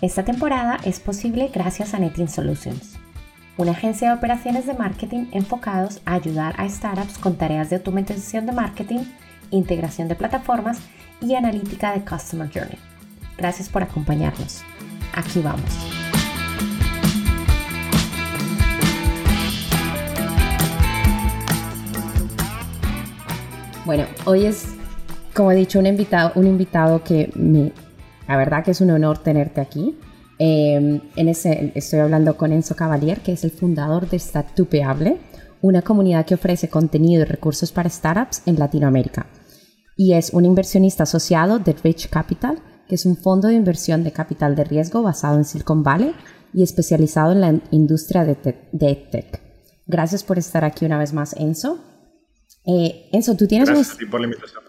Esta temporada es posible gracias a Netin Solutions, una agencia de operaciones de marketing enfocados a ayudar a startups con tareas de automatización de marketing, integración de plataformas y analítica de Customer Journey. Gracias por acompañarnos. Aquí vamos. Bueno, hoy es, como he dicho, un invitado, un invitado que me la verdad que es un honor tenerte aquí. Em, en ese, estoy hablando con Enzo Cavalier, que es el fundador de Statupeable, una comunidad que ofrece contenido y recursos para startups en Latinoamérica. Y es un inversionista asociado de Rich Capital, que es un fondo de inversión de capital de riesgo basado en Silicon Valley y especializado en la industria de, tech. Gracias por estar aquí una vez más, Enzo. Eh, Enzo, tú tienes... Gracias por la invitación.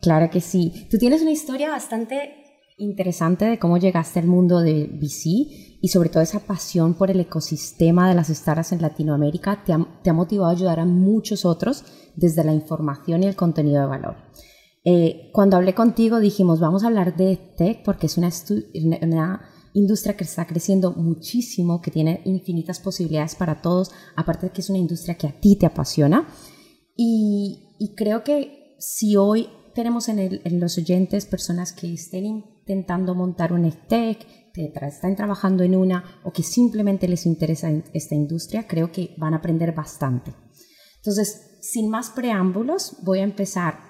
Claro que sí. Tú tienes una historia bastante interesante de cómo llegaste al mundo de VC y sobre todo esa pasión por el ecosistema de las startups en Latinoamérica te ha, motivado a ayudar a muchos otros desde la información y el contenido de valor. Eh, cuando hablé contigo dijimos, vamos a hablar de tech porque es una, una industria que está creciendo muchísimo, que tiene infinitas posibilidades para todos, aparte de que es una industria que a ti te apasiona. Y, y creo que si hoy tenemos en, el, en, los oyentes personas que estén intentando montar un tech, que están trabajando en una o que simplemente les interesa esta industria, creo que van a aprender bastante. Entonces, sin más preámbulos, voy a empezar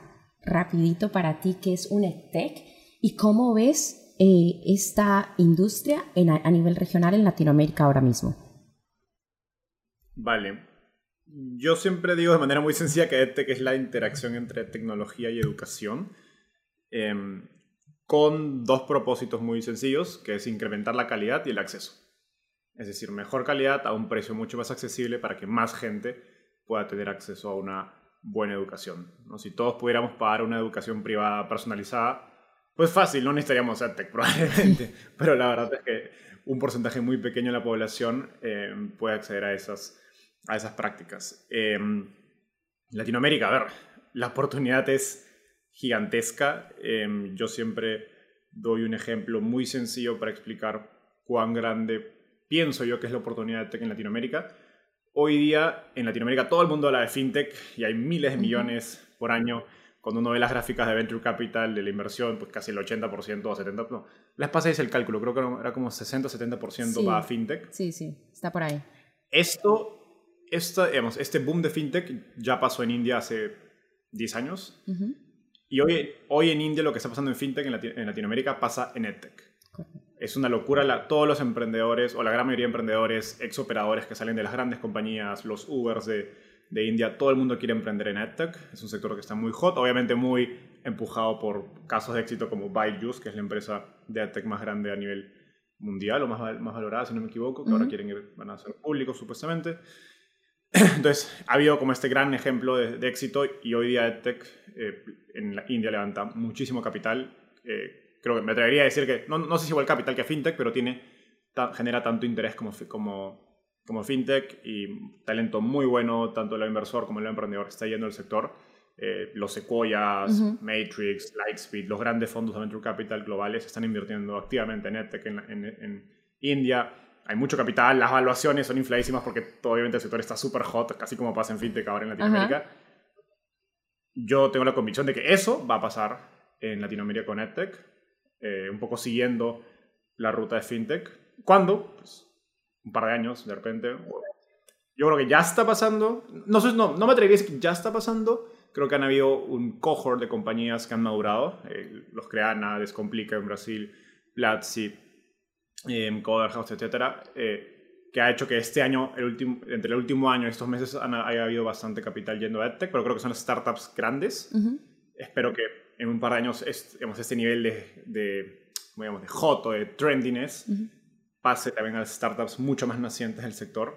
rapidito para ti qué es un tech y cómo ves eh, esta industria a nivel regional en Latinoamérica ahora mismo. Vale. Yo siempre digo de manera muy sencilla que EdTech es la interacción entre tecnología y educación. Em, con dos propósitos muy sencillos, que es incrementar la calidad y el acceso. Es decir, mejor calidad a un precio mucho más accesible para que más gente pueda tener acceso a una buena educación. ¿no? Si todos pudiéramos pagar una educación privada personalizada, pues fácil, no necesitaríamos EdTech probablemente, pero la verdad es que un porcentaje muy pequeño de la población eh, puede acceder a esas, a esas prácticas. Eh, Latinoamérica, a ver, la oportunidad es gigantesca. Em, yo siempre doy un ejemplo muy sencillo para explicar cuán grande pienso yo que es la oportunidad de tech en Latinoamérica. Hoy día en Latinoamérica todo el mundo habla de fintech y hay miles de millones por año. Cuando uno ve las gráficas de Venture Capital, de la inversión, pues casi el 80% o 70%. No, les paséis el cálculo, creo que era como 60-70% va a fintech. Sí, sí, está por ahí. Esto, esta, digamos, este boom de fintech ya pasó en India hace 10 años. Y hoy, hoy en India lo que está pasando en FinTech en, Latinoamérica pasa en EdTech. Es una locura. La, todos los emprendedores, o la gran mayoría de emprendedores, ex operadores que salen de las grandes compañías, los Ubers de, de India, todo el mundo quiere emprender en EdTech. Es un sector que está muy hot, obviamente muy empujado por casos de éxito como Byju's, que es la empresa de EdTech más grande a nivel mundial o más, más valorada, si no me equivoco, que ahora quieren ir, van a ser públicos supuestamente. Entonces, ha habido como este gran ejemplo de, éxito y hoy día EdTech eh, en la India levanta muchísimo capital. Eh, creo que me atrevería a decir que, no, no sé si igual capital que FinTech, pero tiene, genera tanto interés como, como, como FinTech y talento muy bueno, tanto el inversor como el emprendedor que está yendo al sector. Eh, los Sequoias, Matrix, Lightspeed, los grandes fondos de venture capital globales están invirtiendo activamente en EdTech en, en, en India hay mucho capital, las evaluaciones son infladísimas porque obviamente el sector está súper hot, casi como pasa en FinTech ahora en Latinoamérica. Yo tengo la convicción de que eso va a pasar en Latinoamérica con EdTech, eh, un poco siguiendo la ruta de FinTech. ¿Cuándo? Pues un par de años, de repente. Yo creo que ya está pasando. No, no, no me atrevería a decir que ya está pasando. Creo que han habido un cohort de compañías que han madurado. Eh, los Creana, Descomplica en Brasil, Platzi, eh, Coderhouse, etcétera, eh, que ha hecho que este año, el último, entre el último año y estos meses, haya habido bastante capital yendo a EdTech, pero creo que son las startups grandes. Espero que en un par de años este, este nivel de, de, digamos, de hot o de trendiness pase también a las startups mucho más nacientes del sector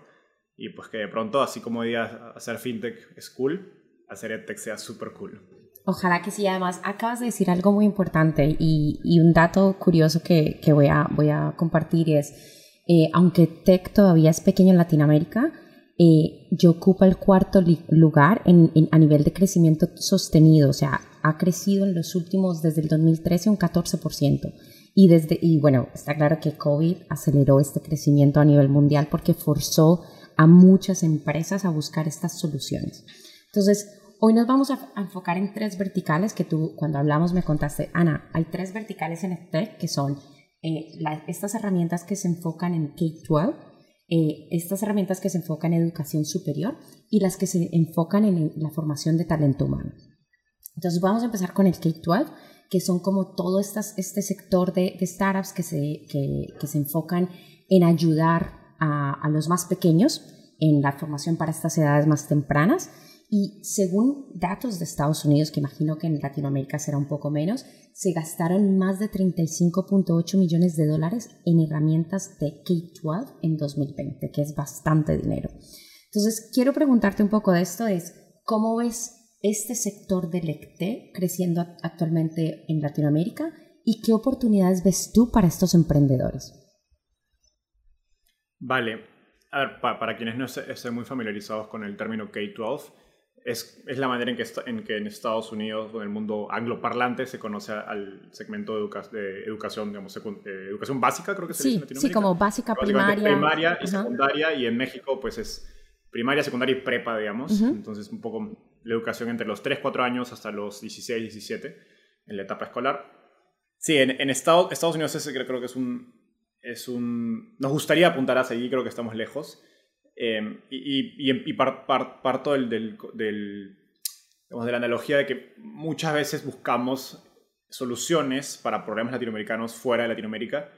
y pues que de pronto, así como día hacer fintech es cool, hacer edtech sea súper cool. Ojalá que sí. Además, acabas de decir algo muy importante y, y un dato curioso que, que, voy, a, voy a compartir es, eh, aunque tech todavía es pequeño en Latinoamérica, eh, yo ocupa el cuarto lugar en, en, a nivel de crecimiento sostenido. O sea, ha crecido en los últimos, desde el 2013, un 14%. Y, desde, y bueno, está claro que COVID aceleró este crecimiento a nivel mundial porque forzó a muchas empresas a buscar estas soluciones. Entonces, hoy nos vamos a enfocar en tres verticales que tú cuando hablamos me contaste, Ana, hay tres verticales en EdTech que son eh, estas herramientas que se enfocan en K-12, eh, estas herramientas que se enfocan en educación superior y las que se enfocan en la formación de talento humano. Entonces vamos a empezar con el K-12, que son como todo estas, este sector de, de startups que se, que, que se enfocan en ayudar a, los más pequeños en la formación para estas edades más tempranas. Y según datos de Estados Unidos, que imagino que en Latinoamérica será un poco menos, se gastaron más de 35.8 millones de dólares en herramientas de K-12 en 2020, que es bastante dinero. Entonces, quiero preguntarte un poco de esto, es cómo ves este sector del ECTE creciendo actualmente en Latinoamérica y qué oportunidades ves tú para estos emprendedores. Vale. A ver, para quienes no estén muy familiarizados con el término K-12, es, es, la manera en que, en que en Estados Unidos o en el mundo angloparlante se conoce al segmento de, de educación, digamos, eh, educación básica, creo que se sí, dice en Sí, como básica, primaria. Primaria y secundaria, y en México, pues es primaria, secundaria y prepa, digamos. Entonces, un poco la educación entre los 3, 4 años hasta los 16, 17 en la etapa escolar. Sí, en, en Estados, Estados Unidos ese creo que es un, es un... Nos gustaría apuntar hacia allí, creo que estamos lejos. Em, y, y, parto del, del, de la analogía de que muchas veces buscamos soluciones para problemas latinoamericanos fuera de Latinoamérica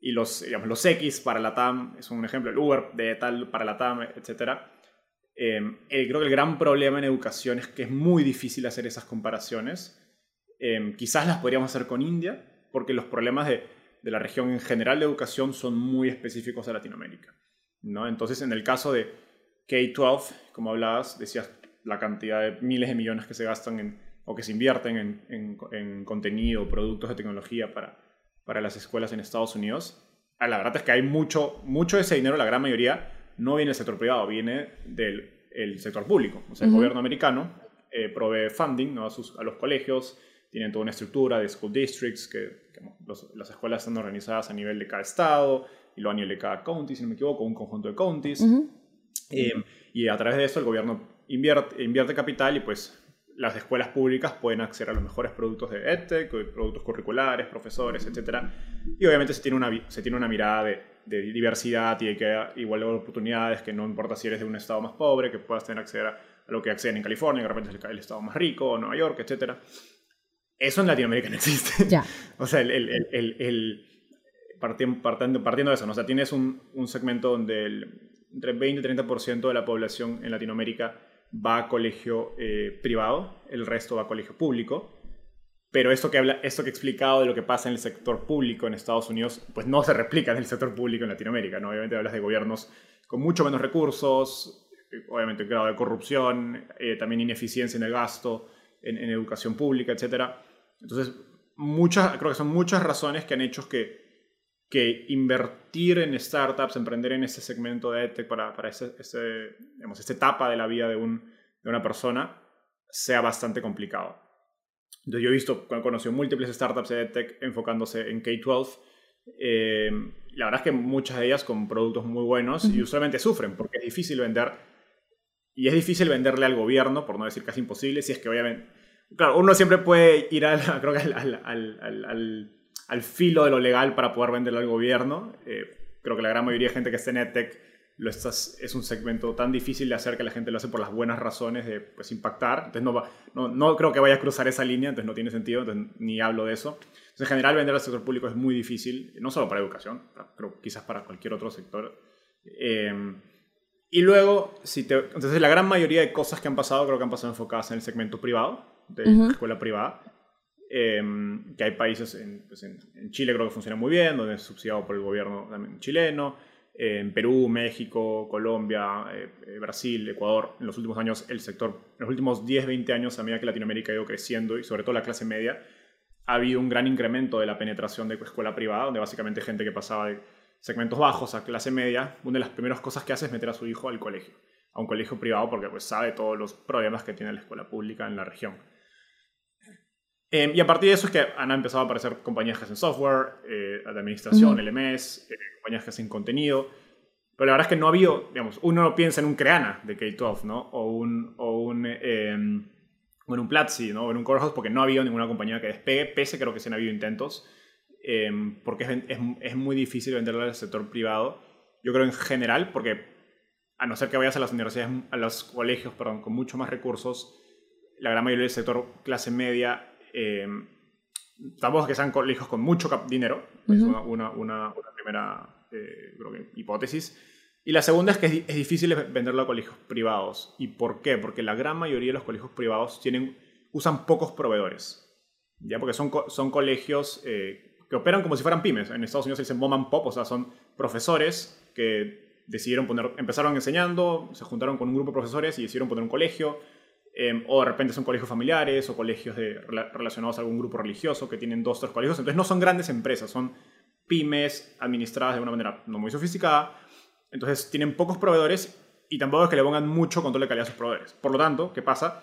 y los, digamos, los X para la TAM es un ejemplo, el Uber de tal para la TAM, etc. Em, creo que el gran problema en educación es que es muy difícil hacer esas comparaciones. Em, quizás las podríamos hacer con India, porque los problemas de de la región en general de educación son muy específicos a Latinoamérica. ¿No? Entonces, en el caso de K-12, como hablabas, decías la cantidad de miles de millones que se gastan en, o que se invierten en, en, en contenido, productos de tecnología para, para las escuelas en Estados Unidos. La verdad es que hay mucho, mucho de ese dinero, la gran mayoría, no viene del sector privado, viene del el sector público. O sea, el gobierno americano eh, provee funding a, sus, a los colegios, tienen toda una estructura de school districts, que, las escuelas están organizadas a nivel de cada estado y lo a nivel de cada county, si no me equivoco, un conjunto de counties. Eh, y a través de eso el gobierno invierte, invierte capital y pues las escuelas públicas pueden acceder a los mejores productos de EdTech, productos curriculares, profesores, etc. Y obviamente se tiene una, se tiene una mirada de, de diversidad y de que igualdad de oportunidades, que no importa si eres de un estado más pobre, que puedas tener acceso a lo que acceden en California, que de repente es el, estado más rico, o Nueva York, etc. Eso en Latinoamérica no existe. Ya. o sea, el, el, el, el partiendo, de eso, o sea, tienes un, segmento donde entre 20 y 30% de la población en Latinoamérica va a colegio eh, privado, el resto va a colegio público. Pero esto que, habla, esto que he explicado de lo que pasa en el sector público en Estados Unidos, pues no se replica en el sector público en Latinoamérica. ¿no? Obviamente hablas de gobiernos con mucho menos recursos, obviamente grado de corrupción, eh, también ineficiencia en el gasto, en, educación pública, etcétera entonces, muchas, creo que son muchas razones que han hecho que, que invertir en startups, emprender en ese segmento de EdTech para, para ese, ese, digamos, esta etapa de la vida de, un, de una persona sea bastante complicado. Entonces, yo he visto, he conocido múltiples startups de EdTech enfocándose en K-12. Eh, la verdad es que muchas de ellas con productos muy buenos y usualmente sufren porque es difícil vender y es difícil venderle al gobierno, por no decir casi imposible, si es que obviamente claro, uno siempre puede ir al, creo que al, al, al, filo de lo legal para poder venderlo al gobierno. Eh, creo que la gran mayoría de gente que está en EdTech lo estás, es un segmento tan difícil de hacer que la gente lo hace por las buenas razones de pues, impactar. Entonces no, va, no, no, creo que vaya a cruzar esa línea, entonces no tiene sentido, entonces ni hablo de eso. Entonces, en general, vender al sector público es muy difícil, no solo para educación, pero quizás para cualquier otro sector. Eh, y luego, si te, entonces la gran mayoría de cosas que han pasado creo que han pasado enfocadas en el segmento privado de escuela privada. Em, que hay países, pues, en, Chile creo que funciona muy bien, donde es subsidiado por el gobierno chileno, en Perú, México, Colombia, eh, eh, Brasil, Ecuador, en los últimos años el sector, en los últimos 10, 20 años, a medida que Latinoamérica ha ido creciendo y sobre todo la clase media, ha habido un gran incremento de la penetración de escuela privada, donde básicamente gente que pasaba de segmentos bajos a clase media, una de las primeras cosas que hace es meter a su hijo al colegio, a un colegio privado, porque pues sabe todos los problemas que tiene la escuela pública en la región. Em, y a partir de eso es que han empezado a aparecer compañías que hacen software, eh, de administración, LMS, eh, compañías que hacen contenido. Pero la verdad es que no ha habido, digamos, uno no piensa en un Creana de K-12, ¿no? O un, o un, eh, o en un Platzi, ¿no? O en un Corehouse, porque no ha habido ninguna compañía que despegue, pese creo que sí han habido intentos, em, porque es, es, es, muy difícil venderlo al sector privado. Yo creo en general, porque a no ser que vayas a las universidades, a los colegios, perdón, con mucho más recursos, la gran mayoría del sector clase media eh, tampoco que sean colegios con mucho dinero, es una, una, primera eh, hipótesis. Y la segunda es que es, difícil venderlo a colegios privados. ¿Y por qué? Porque la gran mayoría de los colegios privados tienen, usan pocos proveedores. ¿ya? Porque son, son colegios eh, que operan como si fueran pymes. En Estados Unidos se dicen mom and pop, o sea, son profesores que decidieron poner, empezaron enseñando, se juntaron con un grupo de profesores y decidieron poner un colegio Em, o de repente son colegios familiares o colegios de, relacionados a algún grupo religioso que tienen dos o tres colegios. Entonces no son grandes empresas, son pymes administradas de una manera no muy sofisticada. Entonces tienen pocos proveedores y tampoco es que le pongan mucho control de calidad a sus proveedores. Por lo tanto, ¿qué pasa?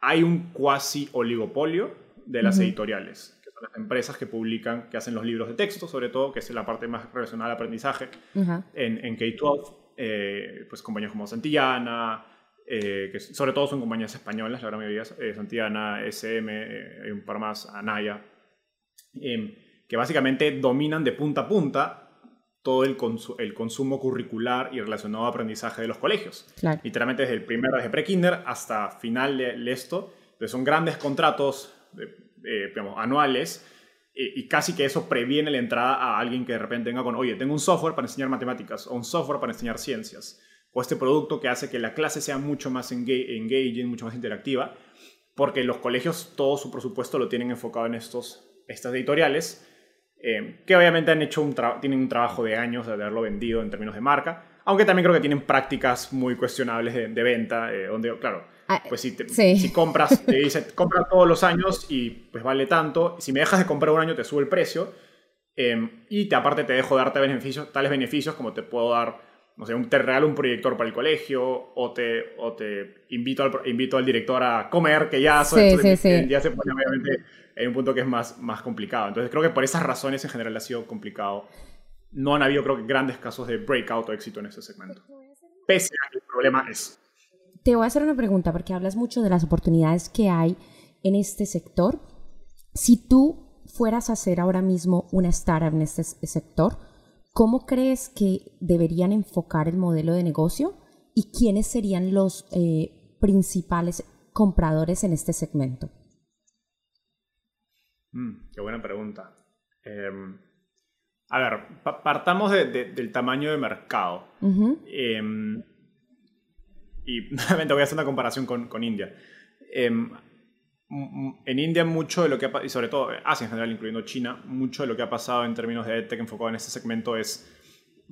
Hay un cuasi oligopolio de las editoriales, que son las empresas que publican, que hacen los libros de texto, sobre todo, que es la parte más relacionada al aprendizaje en, en K-12, eh, pues compañías como Santillana, eh, que sobre todo son compañías españolas, la gran mayoría, eh, Santillana, SM, hay un par más, Anaya, em, que básicamente dominan de punta a punta todo el, el consumo curricular y relacionado a aprendizaje de los colegios. Literalmente desde el primer, desde pre-kinder hasta final de, esto. Entonces son grandes contratos digamos, anuales y casi que eso previene la entrada a alguien que de repente venga con, oye, tengo un software para enseñar matemáticas o un software para enseñar ciencias o este producto que hace que la clase sea mucho más engaging, mucho más interactiva, porque los colegios todo su presupuesto lo tienen enfocado en estos, estas editoriales, eh, que obviamente han hecho un tienen un trabajo de años de haberlo vendido en términos de marca, aunque también creo que tienen prácticas muy cuestionables de, venta, eh, donde, claro, ah, pues si, si compras, te dice, compra todos los años y pues vale tanto, si me dejas de comprar un año te sube el precio, eh, y te, aparte te dejo darte beneficios, tales beneficios como te puedo dar no sé, te regalo un proyector para el colegio o te, o te invito, al, invito al director a comer, que ya, sí, sí, sí. ya se pone obviamente en un punto que es más, más complicado. Entonces creo que por esas razones en general ha sido complicado. No han habido, creo que, grandes casos de breakout o éxito en ese segmento. Pese a que el problema es... Te voy a hacer una pregunta porque hablas mucho de las oportunidades que hay en este sector. Si tú fueras a hacer ahora mismo una startup en este sector, ¿Cómo crees que deberían enfocar el modelo de negocio y quiénes serían los eh, principales compradores en este segmento? Mm, qué buena pregunta. Em, a ver, partamos del tamaño de mercado. Em, y nuevamente voy a hacer una comparación con, con India. Em, en India mucho de lo que ha y sobre todo Asia en general, incluyendo China, mucho de lo que ha pasado en términos de EdTech enfocado en este segmento es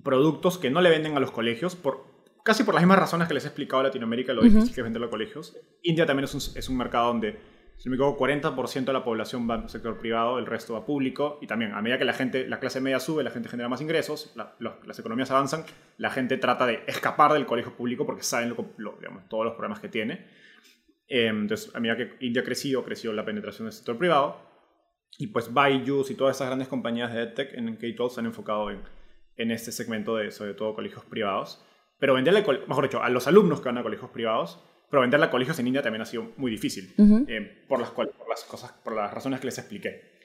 productos que no le venden a los colegios por casi por las mismas razones que les he explicado en Latinoamérica, lo difícil que es venderlo a colegios. India también es un, es un mercado donde, si no me equivoco, 40% de la población va al sector privado, el resto va público, y también a medida que la gente, la clase media sube, la gente genera más ingresos, las economías avanzan, la gente trata de escapar del colegio público porque saben digamos, todos los problemas que tiene. Em, entonces, a medida que India ha crecido, creció la penetración del sector privado. Y pues Byju's y todas esas grandes compañías de EdTech en K-12 se han enfocado en, en este segmento de, sobre todo, colegios privados. Pero venderle, mejor dicho, a los alumnos que van a colegios privados, pero venderle a colegios en India también ha sido muy difícil, eh, por, las por, las cosas, por las razones que les expliqué.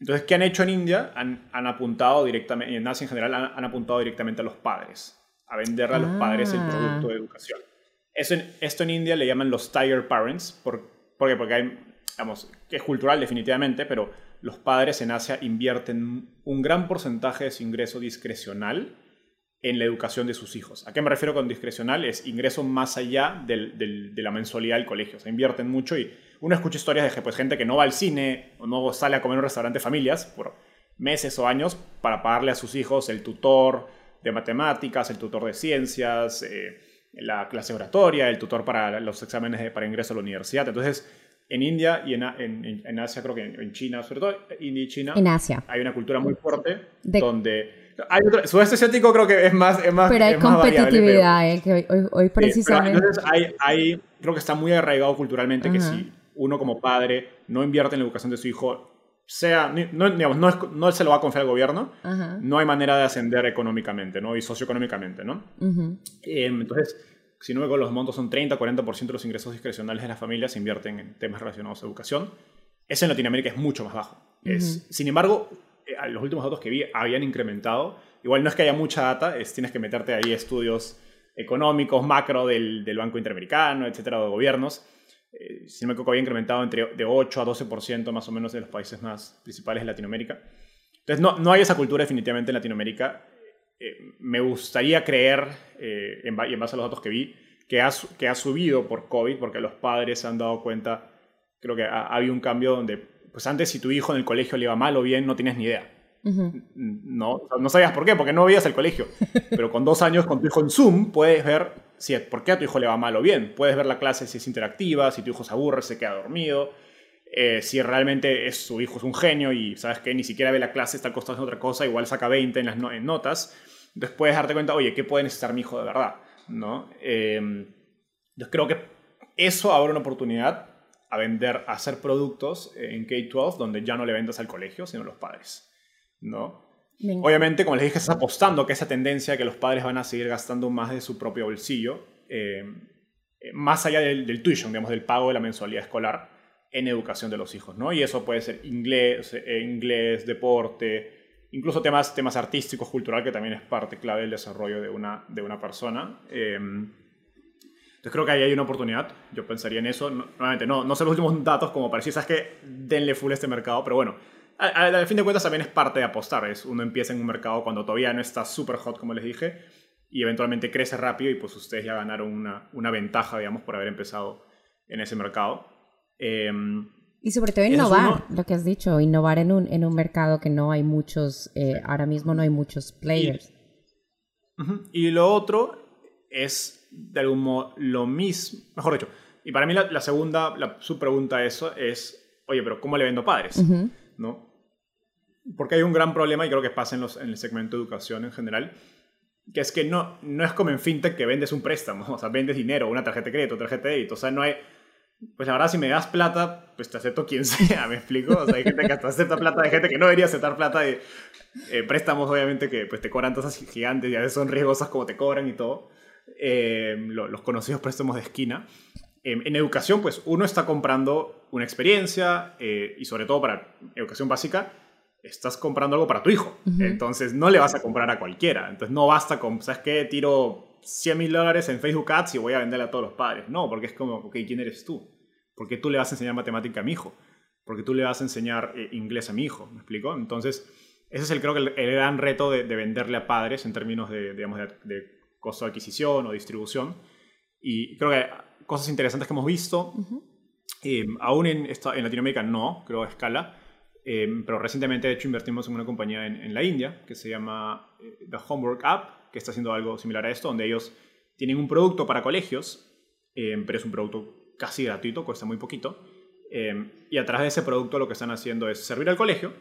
Entonces, ¿qué han hecho en India? Han, han apuntado directamente, en Asia en general, han, apuntado directamente a los padres, a venderle a los padres el ah. producto de educación esto en India le llaman los tiger parents, por, ¿por Porque hay, digamos, es cultural definitivamente, pero los padres en Asia invierten un gran porcentaje de su ingreso discrecional en la educación de sus hijos. ¿A qué me refiero con discrecional? Es ingreso más allá de la mensualidad del colegio. O sea, invierten mucho y uno escucha historias de pues, gente que no va al cine o no sale a comer en un restaurante familias por meses o años para pagarle a sus hijos el tutor de matemáticas, el tutor de ciencias, eh, la clase oratoria, el tutor para los exámenes de, para ingreso a la universidad. Entonces, en India y en, en, Asia, creo que en, China, sobre todo India y China, en Asia. hay una cultura muy fuerte donde... Hay otro, sudeste asiático creo que es más... Es más pero hay competitividad, eh, que hoy, hoy, precisamente... entonces hay, hay, creo que está muy arraigado culturalmente que si uno como padre no invierte en la educación de su hijo, sea, no, digamos, no, no, se lo va a confiar al gobierno, no hay manera de ascender económicamente, ¿no? Y socioeconómicamente, ¿no? Em, entonces, si no me los montos son 30-40% de los ingresos discrecionales de las familias se invierten en temas relacionados a educación. Eso en Latinoamérica es mucho más bajo. es, sin embargo, eh, los últimos datos que vi habían incrementado. Igual no es que haya mucha data, es, tienes que meterte ahí estudios económicos, macro del, del Banco Interamericano, etcétera, de gobiernos. Eh, si no me equivoco, había incrementado entre de 8 a 12% más o menos de los países más principales de Latinoamérica. Entonces, no, no hay esa cultura definitivamente en Latinoamérica. Eh, me gustaría creer, eh, en, y en base a los datos que vi, que ha, que ha subido por COVID, porque los padres se han dado cuenta, creo que ha, habido un cambio donde, pues antes si tu hijo en el colegio le iba mal o bien, no tienes ni idea. no, no sabías por qué, porque no veías el colegio. Pero con dos años con tu hijo en Zoom puedes ver si, por qué a tu hijo le va mal o bien. Puedes ver la clase si es interactiva, si tu hijo se aburre, se queda dormido. Eh, si realmente es, su hijo es un genio y sabes que ni siquiera ve la clase, está acostado en otra cosa, igual saca 20 en las notas entonces puedes darte cuenta, oye, ¿qué puede necesitar mi hijo de verdad? ¿No? Em, yo creo que eso abre una oportunidad a vender, a hacer productos en K-12 donde ya no le vendas al colegio, sino a los padres. ¿no? Obviamente, como les dije, estás apostando que esa tendencia que los padres van a seguir gastando más de su propio bolsillo, em, más allá del, del, tuition, digamos, del pago de la mensualidad escolar en educación de los hijos, ¿no? Y eso puede ser inglés, eh, inglés deporte, incluso temas, temas artísticos, cultural, que también es parte clave del desarrollo de una, de una persona. Em, entonces creo que ahí hay una oportunidad, yo pensaría en eso. nuevamente, no, no sé los últimos datos como para sabes que denle full a este mercado, pero bueno, al, fin de cuentas también es parte de apostar, es uno empieza en un mercado cuando todavía no está súper hot, como les dije, y eventualmente crece rápido y pues ustedes ya ganaron una, una ventaja, digamos, por haber empezado en ese mercado. Eh, y sobre todo innovar, lo que has dicho, innovar en un, en un mercado que no hay muchos, eh, ahora mismo no hay muchos players. Y, lo otro es, de algún modo, lo mismo, mejor dicho, y para mí la, segunda, la, su pregunta a eso es, oye, pero ¿cómo le vendo padres? ¿No? Porque hay un gran problema, y creo que pasa en, los, en el segmento de educación en general, que es que no, no es como en fintech que vendes un préstamo, o sea, vendes dinero, una tarjeta de crédito, tarjeta de débito, o sea, no hay pues la verdad, si me das plata, pues te acepto quien sea, ¿me explico? O sea, hay gente que hasta acepta plata de gente que no debería aceptar plata de eh, préstamos, obviamente, que pues te cobran tasas gigantes y a veces son riesgosas como te cobran y todo. Eh, los conocidos préstamos de esquina. Em, en educación, pues uno está comprando una experiencia eh, y sobre todo para educación básica, estás comprando algo para tu hijo. Entonces no le vas a comprar a cualquiera. Entonces no basta con, ¿sabes qué? Tiro 100 mil dólares en Facebook Ads y voy a venderle a todos los padres. No, porque es como, ok, ¿quién eres tú? Porque tú le vas a enseñar matemática a mi hijo. Porque tú le vas a enseñar eh, inglés a mi hijo. ¿Me explico? Entonces, ese es el, creo que el, gran reto de, venderle a padres en términos de, digamos, de, costo de adquisición o distribución. Y creo que cosas interesantes que hemos visto, eh, aún en, en Latinoamérica no, creo a escala, eh, pero recientemente, de hecho, invertimos en una compañía en, en la India que se llama The Homework App, que está haciendo algo similar a esto, donde ellos tienen un producto para colegios, eh, pero es un producto casi gratuito, cuesta muy poquito. Eh, y atrás de ese producto lo que están haciendo es servir al colegio,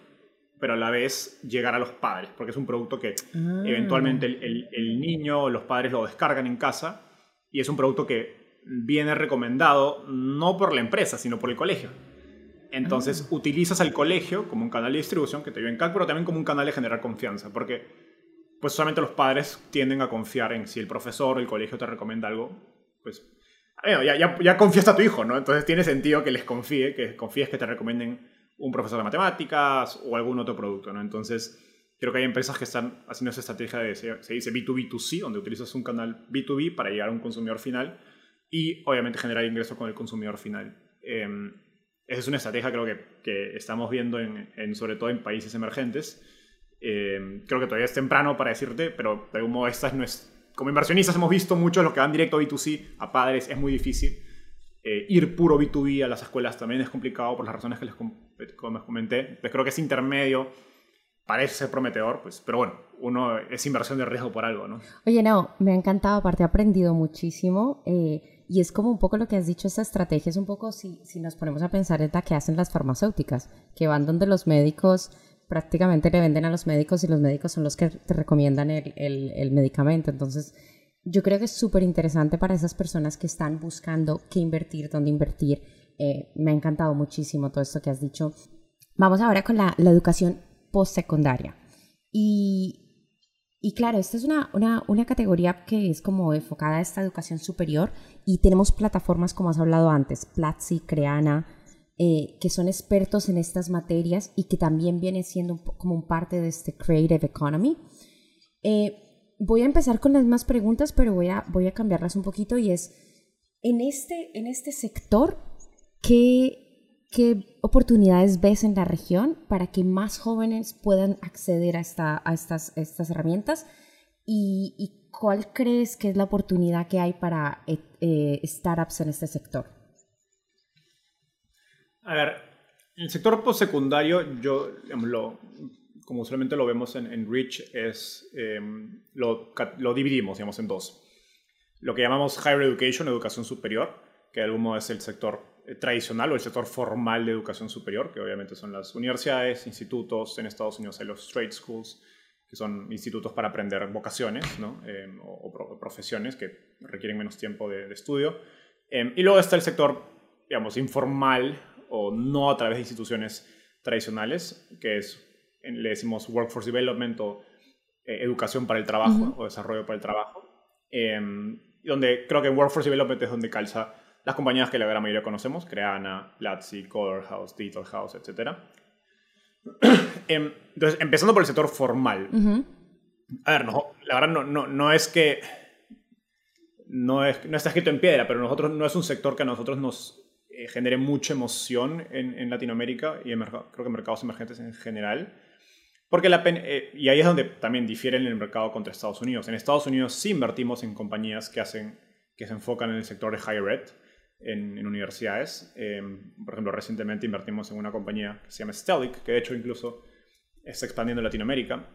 pero a la vez llegar a los padres, porque es un producto que ah. eventualmente el, el, niño o los padres lo descargan en casa y es un producto que viene recomendado no por la empresa, sino por el colegio. Entonces ah. utilizas al colegio como un canal de distribución que te ayuda en CAC, pero también como un canal de generar confianza, porque pues solamente los padres tienden a confiar en si el profesor o el colegio te recomienda algo, pues ya, ya, ya confías a tu hijo, ¿no? Entonces tiene sentido que les confíe, que confíes que te recomienden un profesor de matemáticas o algún otro producto, ¿no? Entonces creo que hay empresas que están haciendo esa estrategia de, se, dice B2B2C, donde utilizas un canal B2B para llegar a un consumidor final y obviamente generar ingresos con el consumidor final. Em, esa es una estrategia creo que, que estamos viendo en, en, sobre todo en países emergentes Eh, creo que todavía es temprano para decirte, pero de algún modo estas no es... Como inversionistas hemos visto muchos los que van directo a B2C, a padres, es muy difícil. Eh, ir puro B2B a las escuelas también es complicado por las razones que les comenté. Entonces creo que ese intermedio parece ser prometedor, pues, pero bueno, uno es inversión de riesgo por algo, ¿no? Oye, no, me ha encantado, aparte he aprendido muchísimo. Eh, y es como un poco lo que has dicho, esta estrategia es un poco, si, si nos ponemos a pensar, en la que hacen las farmacéuticas, que van donde los médicos prácticamente le venden a los médicos y los médicos son los que te recomiendan el, el, el medicamento. Entonces, yo creo que es súper interesante para esas personas que están buscando qué invertir, dónde invertir. Eh, me ha encantado muchísimo todo esto que has dicho. Vamos ahora con la, la educación postsecundaria. Y y claro, esta es una, una, una, categoría que es como enfocada a esta educación superior y tenemos plataformas como has hablado antes, Platzi, Creana, eh, que son expertos en estas materias y que también vienen siendo como un parte de este Creative Economy. Eh, voy a empezar con las más preguntas, pero voy a, voy a cambiarlas un poquito y es, en este, en este sector, ¿qué, ¿Qué oportunidades ves en la región para que más jóvenes puedan acceder a, esta, a estas, estas herramientas? ¿Y, cuál crees que es la oportunidad que hay para eh, eh, startups en este sector? A ver, el sector postsecundario, yo, lo, como usualmente lo vemos en, en Rich, es, em, lo, lo, dividimos digamos, en dos. Lo que llamamos Higher Education, educación superior, que de algún modo es el sector eh, tradicional o el sector formal de educación superior, que obviamente son las universidades, institutos, en Estados Unidos hay los trade schools, que son institutos para aprender vocaciones ¿no? Em, o, profesiones que requieren menos tiempo de, estudio. Em, y luego está el sector, digamos, informal o no a través de instituciones tradicionales, que es, le decimos workforce development o eh, educación para el trabajo o desarrollo para el trabajo, em, donde creo que workforce development es donde calza las compañías que la gran mayoría conocemos, Creana, Platzi, Color House, Digital House, etc. Em, entonces, empezando por el sector formal. A ver, no, la verdad no, no, no es que no, es, no está escrito en piedra, pero nosotros no es un sector que a nosotros nos eh, genere mucha emoción en, en Latinoamérica y en creo que en mercados emergentes en general. Porque la eh, y ahí es donde también difiere en el mercado contra Estados Unidos. En Estados Unidos sí invertimos en compañías que, hacen, que se enfocan en el sector de higher ed en, universidades. Em, por ejemplo, recientemente invertimos en una compañía que se llama Stellic, que de hecho incluso está expandiendo en Latinoamérica,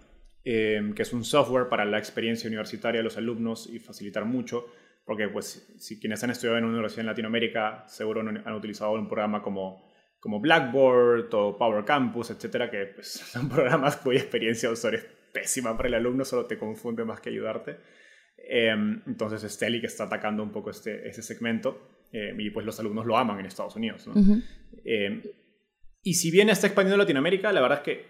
em, que es un software para la experiencia universitaria de los alumnos y facilitar mucho, porque pues si quienes han estudiado en una universidad en Latinoamérica seguro han utilizado un programa como, como Blackboard o Power Campus, etcétera, que pues, son programas cuya experiencia de usuario es pésima para el alumno, solo te confunde más que ayudarte. Em, entonces Stellic está atacando un poco este, ese segmento. Eh, y pues los alumnos lo aman en Estados Unidos. Eh, y si bien está expandiendo en Latinoamérica, la verdad es que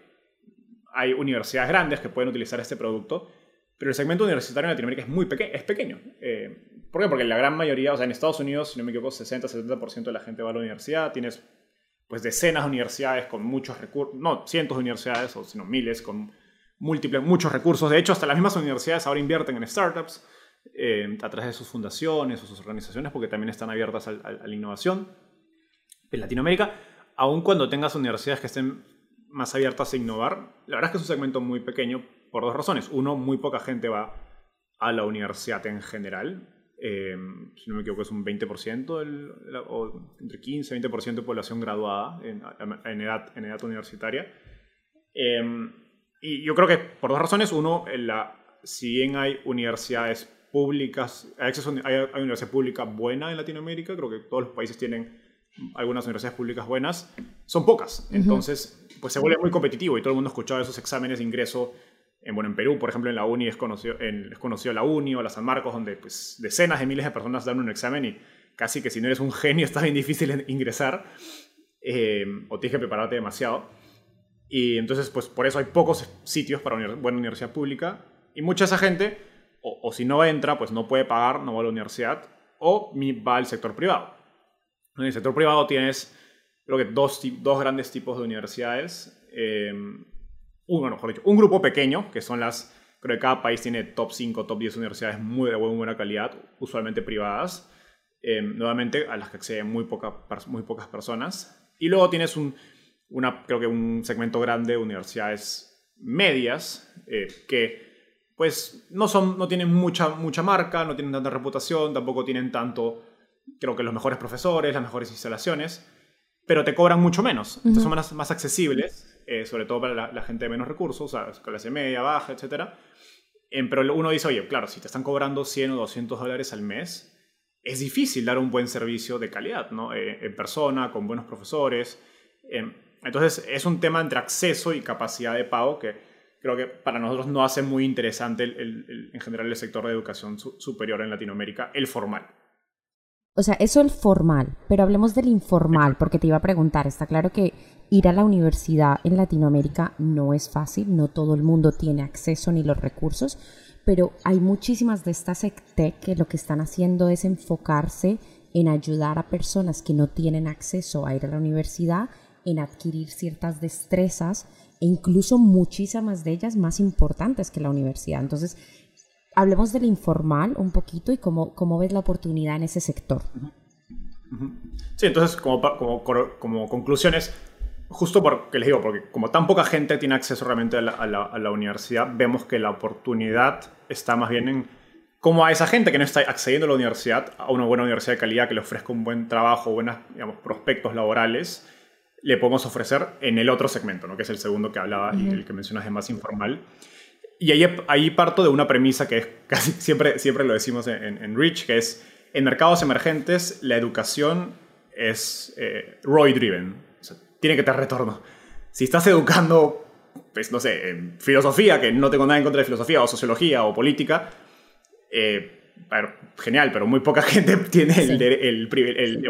hay universidades grandes que pueden utilizar este producto, pero el segmento universitario en Latinoamérica es muy pequeño. Es pequeño. Eh, ¿Por qué? Porque la gran mayoría, o sea, en Estados Unidos, si no me equivoco, 60-70% de la gente va a la universidad, tienes pues decenas de universidades con muchos recursos, no cientos de universidades, o sino miles, con múltiples, muchos recursos. De hecho, hasta las mismas universidades ahora invierten en startups. Eh, a través de sus fundaciones o sus organizaciones, porque también están abiertas a, la innovación. En Latinoamérica, aun cuando tengas universidades que estén más abiertas a innovar, la verdad es que es un segmento muy pequeño por dos razones. Uno, muy poca gente va a la universidad en general. Eh, si no me equivoco, es un 20%, o entre 15 y 20% de población graduada en, edad, en edad universitaria. Eh, y yo creo que por dos razones. Uno, la, si bien hay universidades públicas, hay, hay, una universidad pública buena en Latinoamérica, creo que todos los países tienen algunas universidades públicas buenas, son pocas, entonces pues se vuelve muy competitivo y todo el mundo ha escuchado esos exámenes de ingreso, en, bueno, en Perú, por ejemplo, en la UNI es conocido, en, es conocido la UNI o la San Marcos, donde pues decenas de miles de personas dan un examen y casi que si no eres un genio está bien difícil ingresar eh, o tienes que prepararte demasiado. Y entonces, pues por eso hay pocos sitios para una buena universidad pública y mucha esa gente o, si no entra, pues no puede pagar, no va a la universidad, o va al sector privado. En el sector privado tienes, creo que dos, dos grandes tipos de universidades. Em, uno, mejor dicho, un grupo pequeño, que son las, creo que cada país tiene top 5, top 10 universidades muy de buena calidad, usualmente privadas, em, nuevamente a las que acceden muy, poca, muy pocas personas. Y luego tienes un, creo que un segmento grande de universidades medias eh, que pues no, son, no tienen mucha, mucha marca, no tienen tanta reputación, tampoco tienen tanto, creo que los mejores profesores, las mejores instalaciones, pero te cobran mucho menos. Entonces son más, más accesibles, eh, sobre todo para la, gente de menos recursos, o sea, clase media, baja, etc. pero uno dice, oye, claro, si te están cobrando 100 o 200 dólares al mes, es difícil dar un buen servicio de calidad, ¿no? Eh, en persona, con buenos profesores. Em, entonces, es un tema entre acceso y capacidad de pago que creo que para nosotros no hace muy interesante en general el sector de educación superior en Latinoamérica, el formal. O sea, eso el formal, pero hablemos del informal, porque te iba a preguntar, está claro que ir a la universidad en Latinoamérica no es fácil, no todo el mundo tiene acceso ni los recursos, pero hay muchísimas de estas ECTEC que lo que están haciendo es enfocarse en ayudar a personas que no tienen acceso a ir a la universidad en adquirir ciertas destrezas e incluso muchísimas de ellas más importantes que la universidad. Entonces, hablemos del informal un poquito y cómo, cómo ves la oportunidad en ese sector. Sí, entonces como, como, como conclusiones, justo porque les digo, porque como tan poca gente tiene acceso realmente a la, universidad, vemos que la oportunidad está más bien en cómo a esa gente que no está accediendo a la universidad, a una buena universidad de calidad que le ofrezca un buen trabajo, buenos prospectos laborales, le podemos ofrecer en el otro segmento, ¿no? que es el segundo que hablaba y el que mencionas de más informal. Y ahí, ahí parto de una premisa que es casi siempre, siempre lo decimos en, en Rich, que es en mercados emergentes la educación es eh, ROI-driven, tiene que tener retorno. Si estás educando, pues no sé, en filosofía, que no tengo nada en contra de filosofía, o sociología, o política, eh, genial, pero muy poca gente tiene el,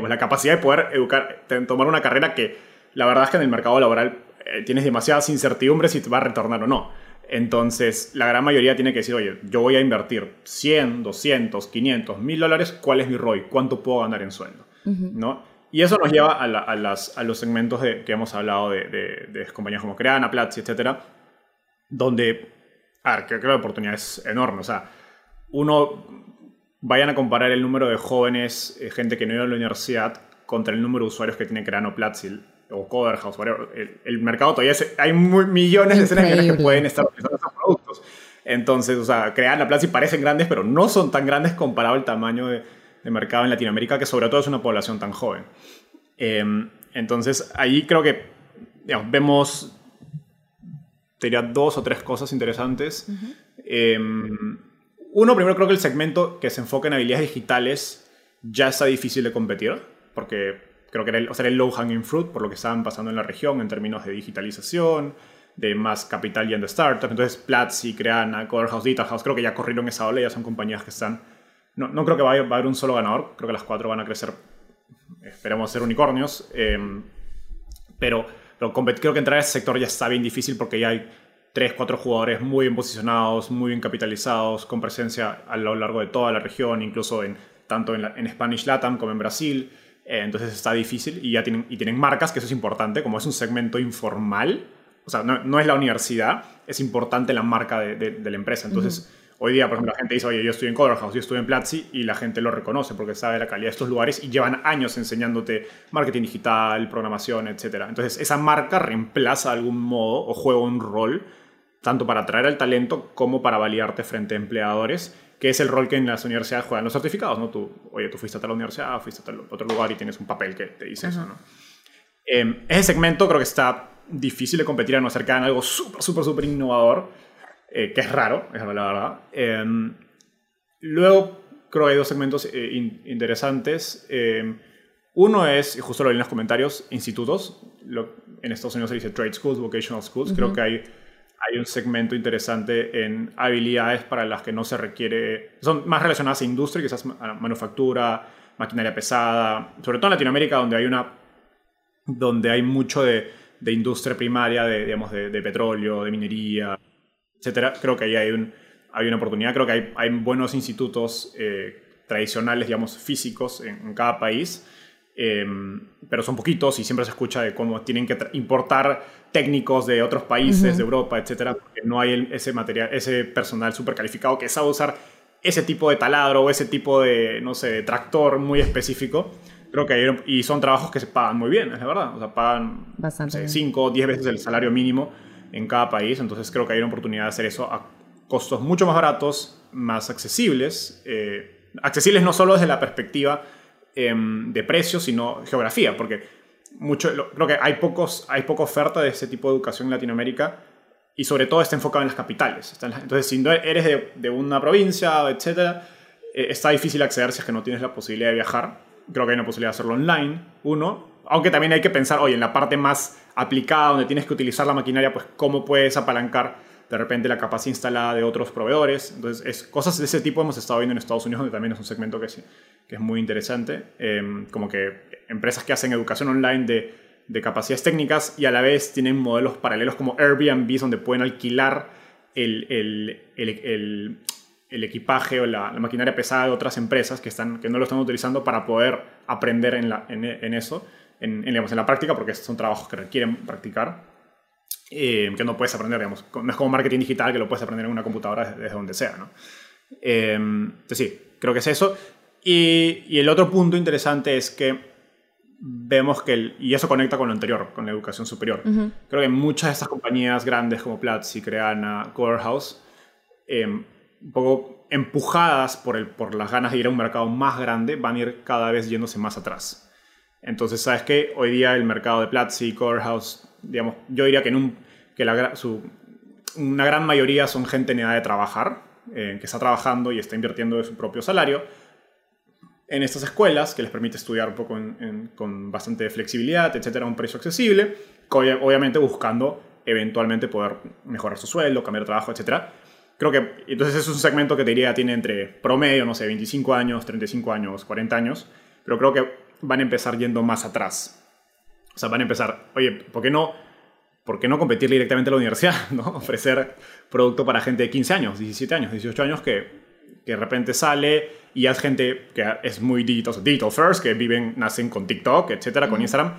la capacidad de poder educar, tomar una carrera que la verdad es que en el mercado laboral eh, tienes demasiadas incertidumbres si te va a retornar o no. Entonces, la gran mayoría tiene que decir, oye, yo voy a invertir 100, 200, 500, 1000 dólares, ¿cuál es mi ROI? ¿Cuánto puedo ganar en sueldo? ¿No? Y eso nos lleva a, las, a los segmentos de, que hemos hablado de, de, compañías como Creana, Platzi, etcétera, donde, a ver, creo que la oportunidad es enorme. O sea, uno, vayan a comparar el número de jóvenes, eh, gente que no iba a la universidad, contra el número de usuarios que tiene Creana o Platzi o Coderhouse, El, el, mercado todavía hay millones de escenas que pueden estar utilizando esos productos. Entonces, o sea, Creana, Platzi parecen grandes, pero no son tan grandes comparado al tamaño de de mercado en Latinoamérica, que sobre todo es una población tan joven. Em, entonces, ahí creo que vemos, diría, dos o tres cosas interesantes. Em, uno, primero creo que el segmento que se enfoca en habilidades digitales ya está difícil de competir, porque creo que era el, o sea, el low hanging fruit por lo que estaban pasando en la región en términos de digitalización, de más capital yendo a startups. Entonces, Platzi, Creana, Coderhouse, House creo que ya corrieron esa ola, ya son compañías que están no, no creo que vaya, a haber un solo ganador, creo que las cuatro van a crecer, esperemos ser unicornios, em, pero, pero creo que entrar a ese sector ya está bien difícil porque ya hay tres, cuatro jugadores muy bien posicionados, muy bien capitalizados, con presencia a lo largo de toda la región, incluso en, tanto en, en Spanish Latam como en Brasil. Eh, entonces está difícil y ya tienen, y tienen marcas, que eso es importante, como es un segmento informal, o sea, no, no es la universidad, es importante la marca de, de, la empresa. Entonces, Hoy día, por ejemplo, la gente dice, oye, yo estoy en Coderhouse, yo estoy en Platzi, y la gente lo reconoce porque sabe la calidad de estos lugares y llevan años enseñándote marketing digital, programación, etc. Entonces, esa marca reemplaza de algún modo o juega un rol tanto para atraer al talento como para validarte frente a empleadores, que es el rol que en las universidades juegan los certificados, ¿no? Tú, oye, tú fuiste a tal universidad, fuiste a tal otro lugar y tienes un papel que te dice eso, ¿no? Eh, ese segmento creo que está difícil de competir a no ser que hagan algo súper, súper, súper innovador eh, que es raro, es la verdad. Em, luego, creo que hay dos segmentos eh, interesantes. Em, uno es, y justo lo vi en los comentarios, institutos. en Estados Unidos se dice trade schools, vocational schools. Creo que hay, hay un segmento interesante en habilidades para las que no se requiere, son más relacionadas a industria, quizás a manufactura, maquinaria pesada, sobre todo en Latinoamérica donde hay una, donde hay mucho de, de industria primaria, de, digamos, de, de petróleo, de minería, etcétera, creo que ahí hay, un, hay una oportunidad. Creo que hay, hay buenos institutos eh, tradicionales, digamos, físicos en, cada país, em, pero son poquitos y siempre se escucha de cómo tienen que importar técnicos de otros países, de Europa, etcétera, porque no hay ese material, ese personal súper calificado que sabe usar ese tipo de taladro o ese tipo de, no sé, tractor muy específico. Creo que hay, y son trabajos que se pagan muy bien, es la verdad. O sea, pagan 5 o 10 veces el salario mínimo en cada país. Entonces creo que hay una oportunidad de hacer eso a costos mucho más baratos, más accesibles. Eh, accesibles no solo desde la perspectiva em, de precios, sino geografía, porque mucho, creo que hay, pocos, hay poca oferta de ese tipo de educación en Latinoamérica y sobre todo está enfocado en las capitales. Entonces, si eres de, de una provincia, etc., eh, está difícil acceder si es que no tienes la posibilidad de viajar. Creo que hay una posibilidad de hacerlo online, uno. Aunque también hay que pensar, oye, en la parte más aplicada, donde tienes que utilizar la maquinaria, pues cómo puedes apalancar de repente la capacidad instalada de otros proveedores. Entonces, es, cosas de ese tipo hemos estado viendo en Estados Unidos, donde también es un segmento que, que es muy interesante. Em, como que empresas que hacen educación online de, de, capacidades técnicas y a la vez tienen modelos paralelos como Airbnb, donde pueden alquilar el, el, el, el equipaje o la, maquinaria pesada de otras empresas que, están, que no lo están utilizando para poder aprender en, la, en, en eso, en, digamos, en la práctica, porque son trabajos que requieren practicar, eh, que no puedes aprender, digamos, no es como marketing digital que lo puedes aprender en una computadora desde, donde sea, ¿no? Eh, entonces sí, creo que es eso. Y, y, el otro punto interesante es que vemos que, y eso conecta con lo anterior, con la educación superior. Creo que muchas de estas compañías grandes como Platzi, Creana, Corehouse, eh, un poco empujadas por, el, por las ganas de ir a un mercado más grande, van a ir cada vez yéndose más atrás. Entonces, ¿sabes qué? Hoy día el mercado de Platzi, Corehouse, digamos, yo diría que, en un, que la, su, una gran mayoría son gente en edad de trabajar, eh, que está trabajando y está invirtiendo de su propio salario en estas escuelas, que les permite estudiar un poco con bastante flexibilidad, etcétera, a un precio accesible, obviamente buscando eventualmente poder mejorar su sueldo, cambiar de trabajo, etcétera creo que entonces es un segmento que te diría tiene entre promedio, no sé, 25 años, 35 años, 40 años, pero creo que van a empezar yendo más atrás. O sea, van a empezar, oye, ¿por qué no, por qué no competir directamente a la universidad? ¿no? Ofrecer producto para gente de 15 años, 17 años, 18 años que, que de repente sale y es gente que es muy digital, digital first, que viven, nacen con TikTok, etcétera, con Instagram,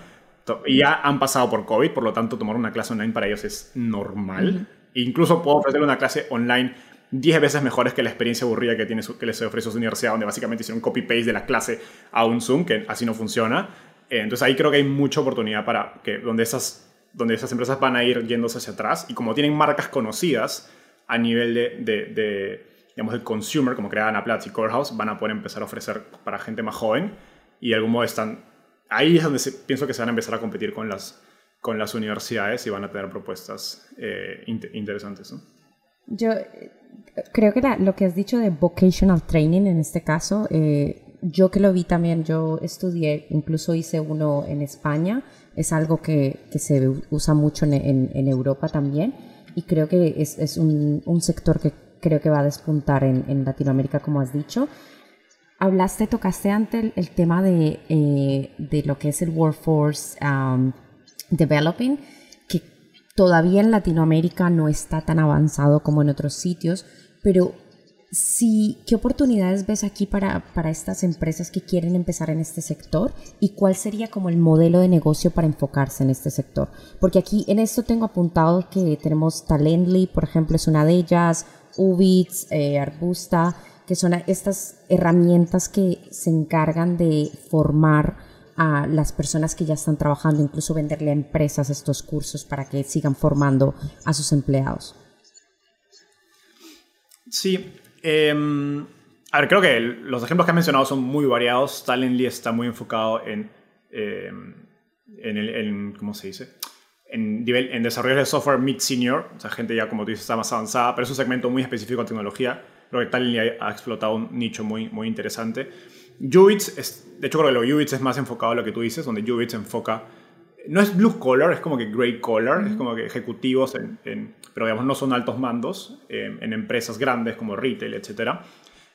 y ya han pasado por COVID, por lo tanto tomar una clase online para ellos es normal. Incluso puedo ofrecerle una clase online 10 veces mejores que la experiencia aburrida que, tiene que les ofrece su universidad, donde básicamente hicieron copy-paste de la clase a un Zoom, que así no funciona. Eh, entonces ahí creo que hay mucha oportunidad para que donde esas, donde esas empresas van a ir yéndose hacia atrás y como tienen marcas conocidas a nivel de, de, digamos, del consumer, como creaban Platz y Corehouse, van a poder empezar a ofrecer para gente más joven y de algún modo están... Ahí es donde pienso que se van a empezar a competir con las, con las universidades y van a tener propuestas eh, interesantes. Yo eh, creo que lo que has dicho de vocational training en este caso, eh, yo que lo vi también, yo estudié, incluso hice uno en España, es algo que, que se usa mucho en, en, Europa también y creo que es, es un, un, sector que creo que va a despuntar en, en Latinoamérica, como has dicho. Hablaste, tocaste ante el, tema de, de, lo que es el workforce. Um, developing, que todavía en Latinoamérica no está tan avanzado como en otros sitios, pero sí, ¿qué oportunidades ves aquí para, para estas empresas que quieren empezar en este sector? ¿Y cuál sería como el modelo de negocio para enfocarse en este sector? Porque aquí en esto tengo apuntado que tenemos Talently, por ejemplo, es una de ellas, Ubits, eh, Arbusta, que son estas herramientas que se encargan de formar a las personas que ya están trabajando, incluso venderle a empresas estos cursos para que sigan formando a sus empleados. Sí, em, a ver, creo que los ejemplos que has mencionado son muy variados. Talently está muy enfocado en, em, en, el, ¿cómo se dice? En, nivel, en de software mid-senior, o sea, gente ya, como tú dices, está más avanzada, pero es un segmento muy específico de tecnología. Creo que Talently ha, ha explotado un nicho muy, muy interesante. Ubits, es, de hecho creo que lo Ubits es más enfocado a lo que tú dices, donde Ubits enfoca, no es blue collar, es como que gray collar, es como que ejecutivos, en, pero digamos no son altos mandos, em, en empresas grandes como retail, etc.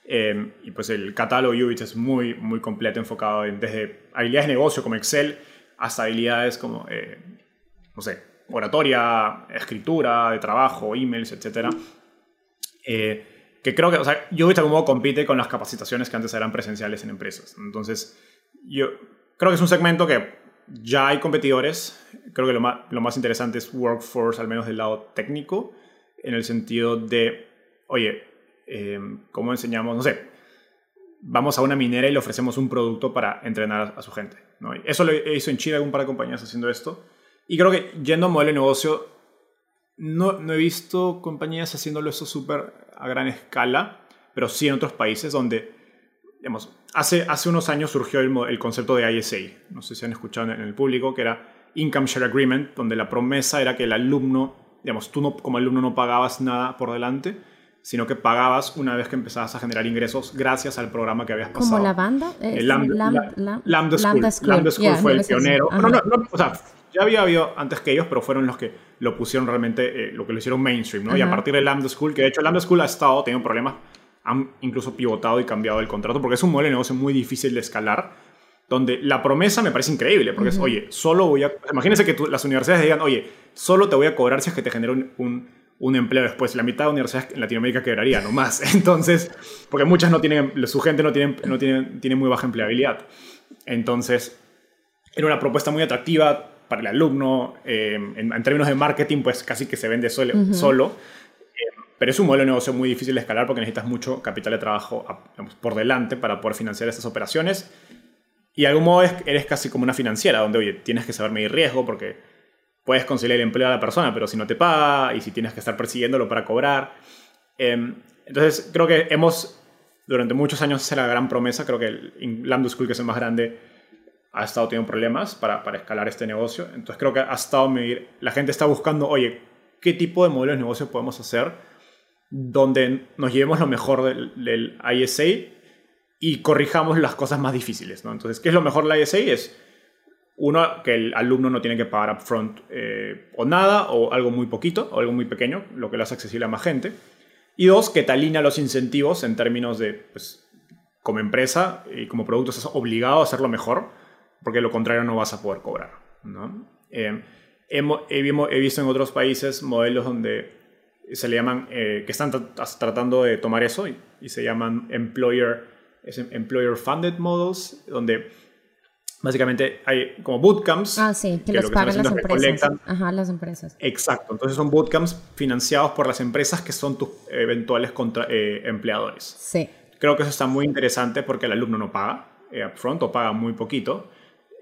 Em, y pues el catálogo Ubits es muy, muy completo, enfocado en, desde habilidades de negocio como Excel hasta habilidades como, eh, no sé, oratoria, escritura, de trabajo, emails, etc que creo que, o sea, Ubits de algún modo compite con las capacitaciones que antes eran presenciales en empresas. Entonces, yo creo que es un segmento que ya hay competidores. Creo que lo más, lo más interesante es workforce, al menos del lado técnico, en el sentido de, oye, eh, ¿cómo enseñamos? No sé, vamos a una minera y le ofrecemos un producto para entrenar a su gente. ¿no? Eso lo hizo en Chile algún par de compañías haciendo esto. Y creo que yendo a modelo de negocio, no, no he visto compañías haciéndolo eso súper a gran escala, pero sí en otros países donde, digamos, hace, hace unos años surgió el, el concepto de ISA, no sé si han escuchado en el público, que era Income Share Agreement, donde la promesa era que el alumno, digamos, tú no, como alumno no pagabas nada por delante, sino que pagabas una vez que empezabas a generar ingresos gracias al programa que habías pasado. ¿Como la banda? El Lambda, School. Lambda School, fue el pionero. No, no, o sea, ya había habido antes que ellos, pero fueron los que lo pusieron realmente, eh, lo que lo hicieron mainstream, ¿no? Y a partir de Lambda School, que de hecho Lambda School ha estado teniendo problemas, han incluso pivotado y cambiado el contrato, porque es un modelo de negocio muy difícil de escalar, donde la promesa me parece increíble, porque es, oye, solo voy a... Imagínense que las universidades digan, oye, solo te voy a cobrar si es que te genera un un empleo después. La mitad de universidades en Latinoamérica quebraría, no más. Entonces, porque muchas no tienen, su gente no tiene, no tiene, tiene muy baja empleabilidad. Entonces, era una propuesta muy atractiva para el alumno. Eh, en, términos de marketing, pues casi que se vende solo. solo. Eh, pero es un modelo de negocio muy difícil de escalar porque necesitas mucho capital de trabajo por delante para poder financiar estas operaciones. Y de algún modo eres casi como una financiera, donde, oye, tienes que saber medir riesgo porque puedes conseguir el empleo a la persona, pero si no te paga y si tienes que estar persiguiéndolo para cobrar. Em, entonces, creo que hemos, durante muchos años, esa la gran promesa. Creo que el Lambda School, que es el más grande, ha estado teniendo problemas para, para escalar este negocio. Entonces, creo que ha estado medir. La gente está buscando, oye, ¿qué tipo de modelos de negocio podemos hacer donde nos llevemos lo mejor del, del ISA y corrijamos las cosas más difíciles? ¿no? Entonces, ¿qué es lo mejor del ISA? Es uno, que el alumno no tiene que pagar upfront eh, o nada, o algo muy poquito, o algo muy pequeño, lo que lo hace accesible a más gente. Y dos, que te alinea los incentivos en términos de, pues, como empresa y como producto estás obligado a hacerlo mejor, porque lo contrario no vas a poder cobrar. ¿no? Eh, he, visto en otros países modelos donde se le llaman, eh, que están tratando de tomar eso y, y se llaman employer, employer funded models, donde Básicamente hay como bootcamps. Ah, sí, que, los pagan las empresas. Ajá, las empresas. Exacto. Entonces son bootcamps financiados por las empresas que son tus eventuales contra, eh, empleadores. Sí. Creo que eso está muy interesante porque el alumno no paga eh, upfront o paga muy poquito.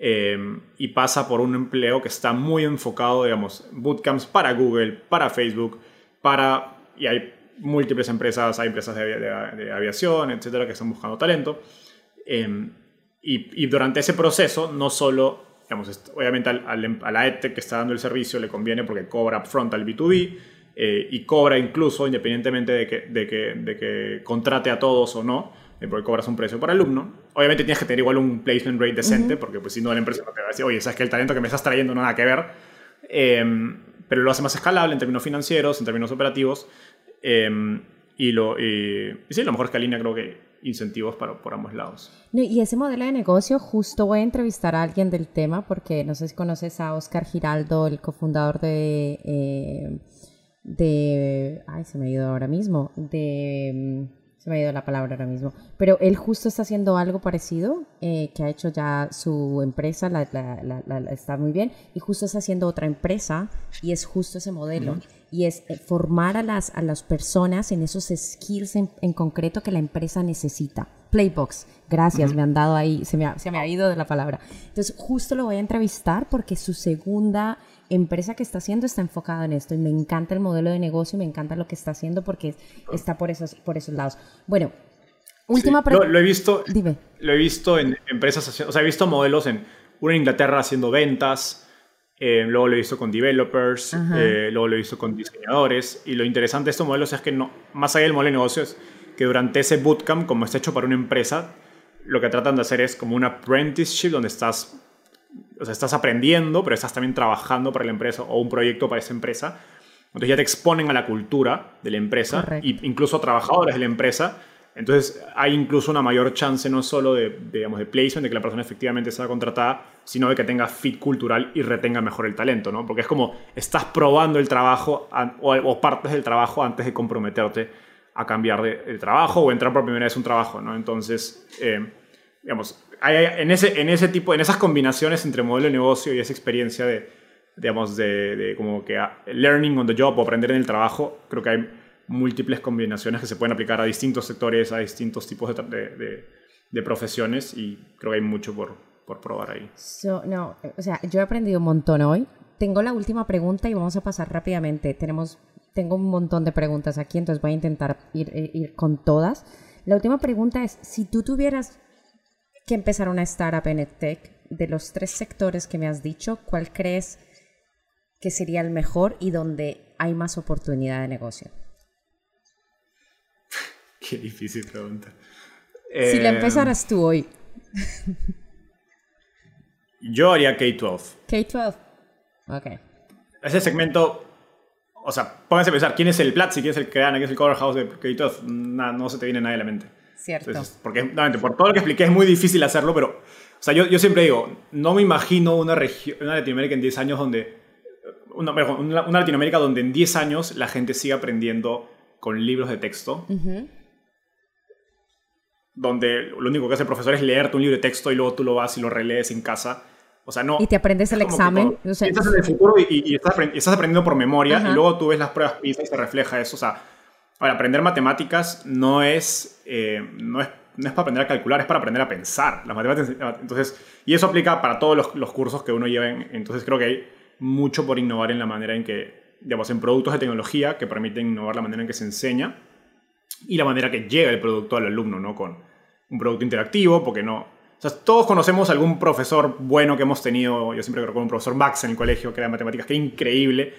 Em, y pasa por un empleo que está muy enfocado, digamos, bootcamps para Google, para Facebook, para... Y hay múltiples empresas, hay empresas de, de aviación, etcétera, que están buscando talento. Eh, y, durante ese proceso, no solo, digamos, obviamente al, em, a la EdTech que está dando el servicio le conviene porque cobra upfront al B2B eh, y cobra incluso independientemente de que, de, que, de que contrate a todos o no, eh, porque cobras un precio por alumno. Obviamente tienes que tener igual un placement rate decente, porque pues si no la empresa no te va a decir, oye, sabes que el talento que me estás trayendo no nada que ver. Em, pero lo hace más escalable en términos financieros, en términos operativos. Em, y, lo, y, y sí, lo mejor es que Alinea creo que incentivos para, por ambos lados. y ese modelo de negocio, justo voy a entrevistar a alguien del tema, porque no sé si conoces a Oscar Giraldo, el cofundador de... Eh, de... Ay, se me ha ido ahora mismo. De... Se me ha ido la palabra ahora mismo. Pero él justo está haciendo algo parecido, eh, que ha hecho ya su empresa, la, está muy bien, y justo está haciendo otra empresa, y es justo ese modelo y es eh, formar a las, a las personas en esos skills en, concreto que la empresa necesita. Playbox, gracias, me han dado ahí, se me, ha, se me ha ido de la palabra. Entonces, justo lo voy a entrevistar porque su segunda empresa que está haciendo está enfocada en esto y me encanta el modelo de negocio, me encanta lo que está haciendo porque está por esos, por esos lados. Bueno, última pregunta. Lo, he visto, Dime. Lo he visto en empresas, o sea, he visto modelos en una Inglaterra haciendo ventas, eh, luego lo he visto con developers, eh, luego lo he visto con diseñadores. Y lo interesante de estos modelos es que no, más allá del modelo de negocios, que durante ese bootcamp, como está hecho para una empresa, lo que tratan de hacer es como un apprenticeship donde estás, o sea, estás aprendiendo, pero estás también trabajando para la empresa o un proyecto para esa empresa. Entonces ya te exponen a la cultura de la empresa e incluso a trabajadores de la empresa entonces hay incluso una mayor chance no solo de, digamos, de placement, de que la persona efectivamente sea contratada, sino de que tenga fit cultural y retenga mejor el talento, ¿no? Porque es como estás probando el trabajo o, partes del trabajo antes de comprometerte a cambiar de, trabajo o entrar por primera vez un trabajo, ¿no? Entonces, eh, digamos, en, ese, en ese tipo, en esas combinaciones entre modelo de negocio y esa experiencia de, digamos, de, de como que learning on the job o aprender en el trabajo, creo que hay múltiples combinaciones que se pueden aplicar a distintos sectores, a distintos tipos de, de, profesiones y creo que hay mucho por, por probar ahí. no, o sea, yo he aprendido un montón hoy tengo la última pregunta y vamos a pasar rápidamente. Tenemos, tengo un montón de preguntas aquí, entonces voy a intentar ir, eh, ir con todas. La última pregunta es, si tú tuvieras que empezar una startup en EdTech, de los tres sectores que me has dicho, ¿cuál crees que sería el mejor y donde hay más oportunidad de negocio? Qué difícil pregunta. Si la empezaras tú hoy. Yo haría K-12. K-12. Ok. Ese segmento, o sea, pónganse a pensar, ¿quién es el Platzi? ¿Quién es el Creana? ¿Quién es el Cover House de K-12? no se te viene nadie a la mente. Cierto. porque, por todo lo que expliqué es muy difícil hacerlo, pero, o sea, yo, yo siempre digo, no me imagino una, región, una Latinoamérica en 10 años donde, una, una, Latinoamérica donde en 10 años la gente siga aprendiendo con libros de texto. Donde lo único que hace el profesor es leerte un libro de texto y luego tú lo vas y lo relees en casa. O sea, no. Y te aprendes el examen. estás en el futuro y, estás, aprendiendo por memoria y luego tú ves las pruebas PISA y se refleja eso. O sea, para aprender matemáticas no es, eh, no es, no es para aprender a calcular, es para aprender a pensar. Las matemáticas, entonces, y eso aplica para todos los, los cursos que uno lleva. entonces creo que hay mucho por innovar en la manera en que, digamos, en productos de tecnología que permiten innovar la manera en que se enseña y la manera que llega el producto al alumno, ¿no? Con un producto interactivo, porque no... O sea, todos conocemos algún profesor bueno que hemos tenido, yo siempre recuerdo un profesor Max en el colegio que era de matemáticas, que increíble,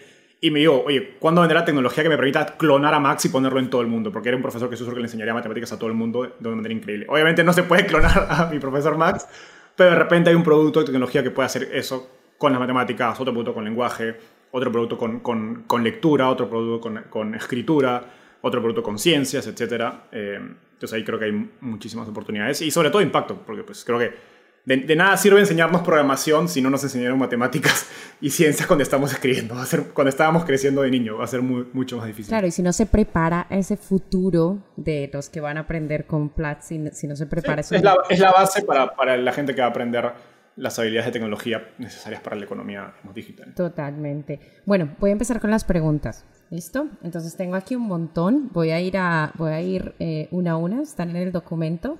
y me digo, oye, ¿cuándo vendrá tecnología que me permita clonar a Max y ponerlo en todo el mundo? Porque era un profesor que que le enseñaría matemáticas a todo el mundo de una manera increíble. Obviamente no se puede clonar a mi profesor Max, pero de repente hay un producto de tecnología que puede hacer eso con las matemáticas, otro producto con lenguaje, otro producto con, con, con lectura, otro producto con, con, escritura, otro producto con ciencias, etc. Eh, entonces ahí creo que hay muchísimas oportunidades y sobre todo impacto, porque pues creo que de, nada sirve enseñarnos programación si no nos enseñaron matemáticas y ciencias cuando estamos escribiendo. Va a ser, cuando estábamos creciendo de niño, va a ser mucho más difícil. Claro, y si no se prepara ese futuro de los que van a aprender con Platz, si, no se prepara eso. Es la, es la base para, para, la gente que va a aprender las habilidades de tecnología necesarias para la economía digital. Totalmente. Bueno, voy a empezar con las preguntas. ¿Listo? Entonces tengo aquí un montón. Voy a ir, a, voy a ir eh, una a una. Están en el documento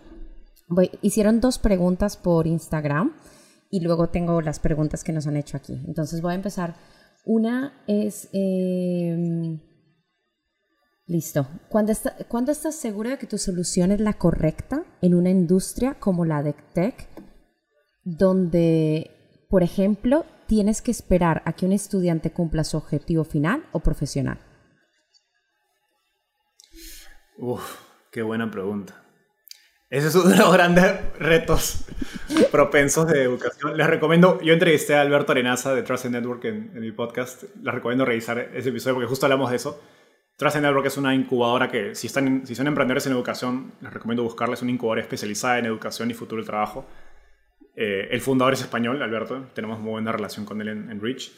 hicieron dos preguntas por Instagram y luego tengo las preguntas que nos han hecho aquí. Entonces voy a empezar. Una es... Em, listo. ¿Cuándo, estás seguro de que tu solución es la correcta en una industria como la de tech, donde, por ejemplo, tienes que esperar a que un estudiante cumpla su objetivo final o profesional? Uf, qué buena pregunta. Ese es uno de los grandes retos propensos de educación. Les recomiendo, yo entrevisté a Alberto Arenaza de Trust Network en, mi podcast. Les recomiendo revisar ese episodio porque justo hablamos de eso. Trust Network es una incubadora que, si, están, si son emprendedores en educación, les recomiendo buscarles una incubadora especializada en educación y futuro del trabajo. Eh, el fundador es español, Alberto. Tenemos muy buena relación con él en, en Reach.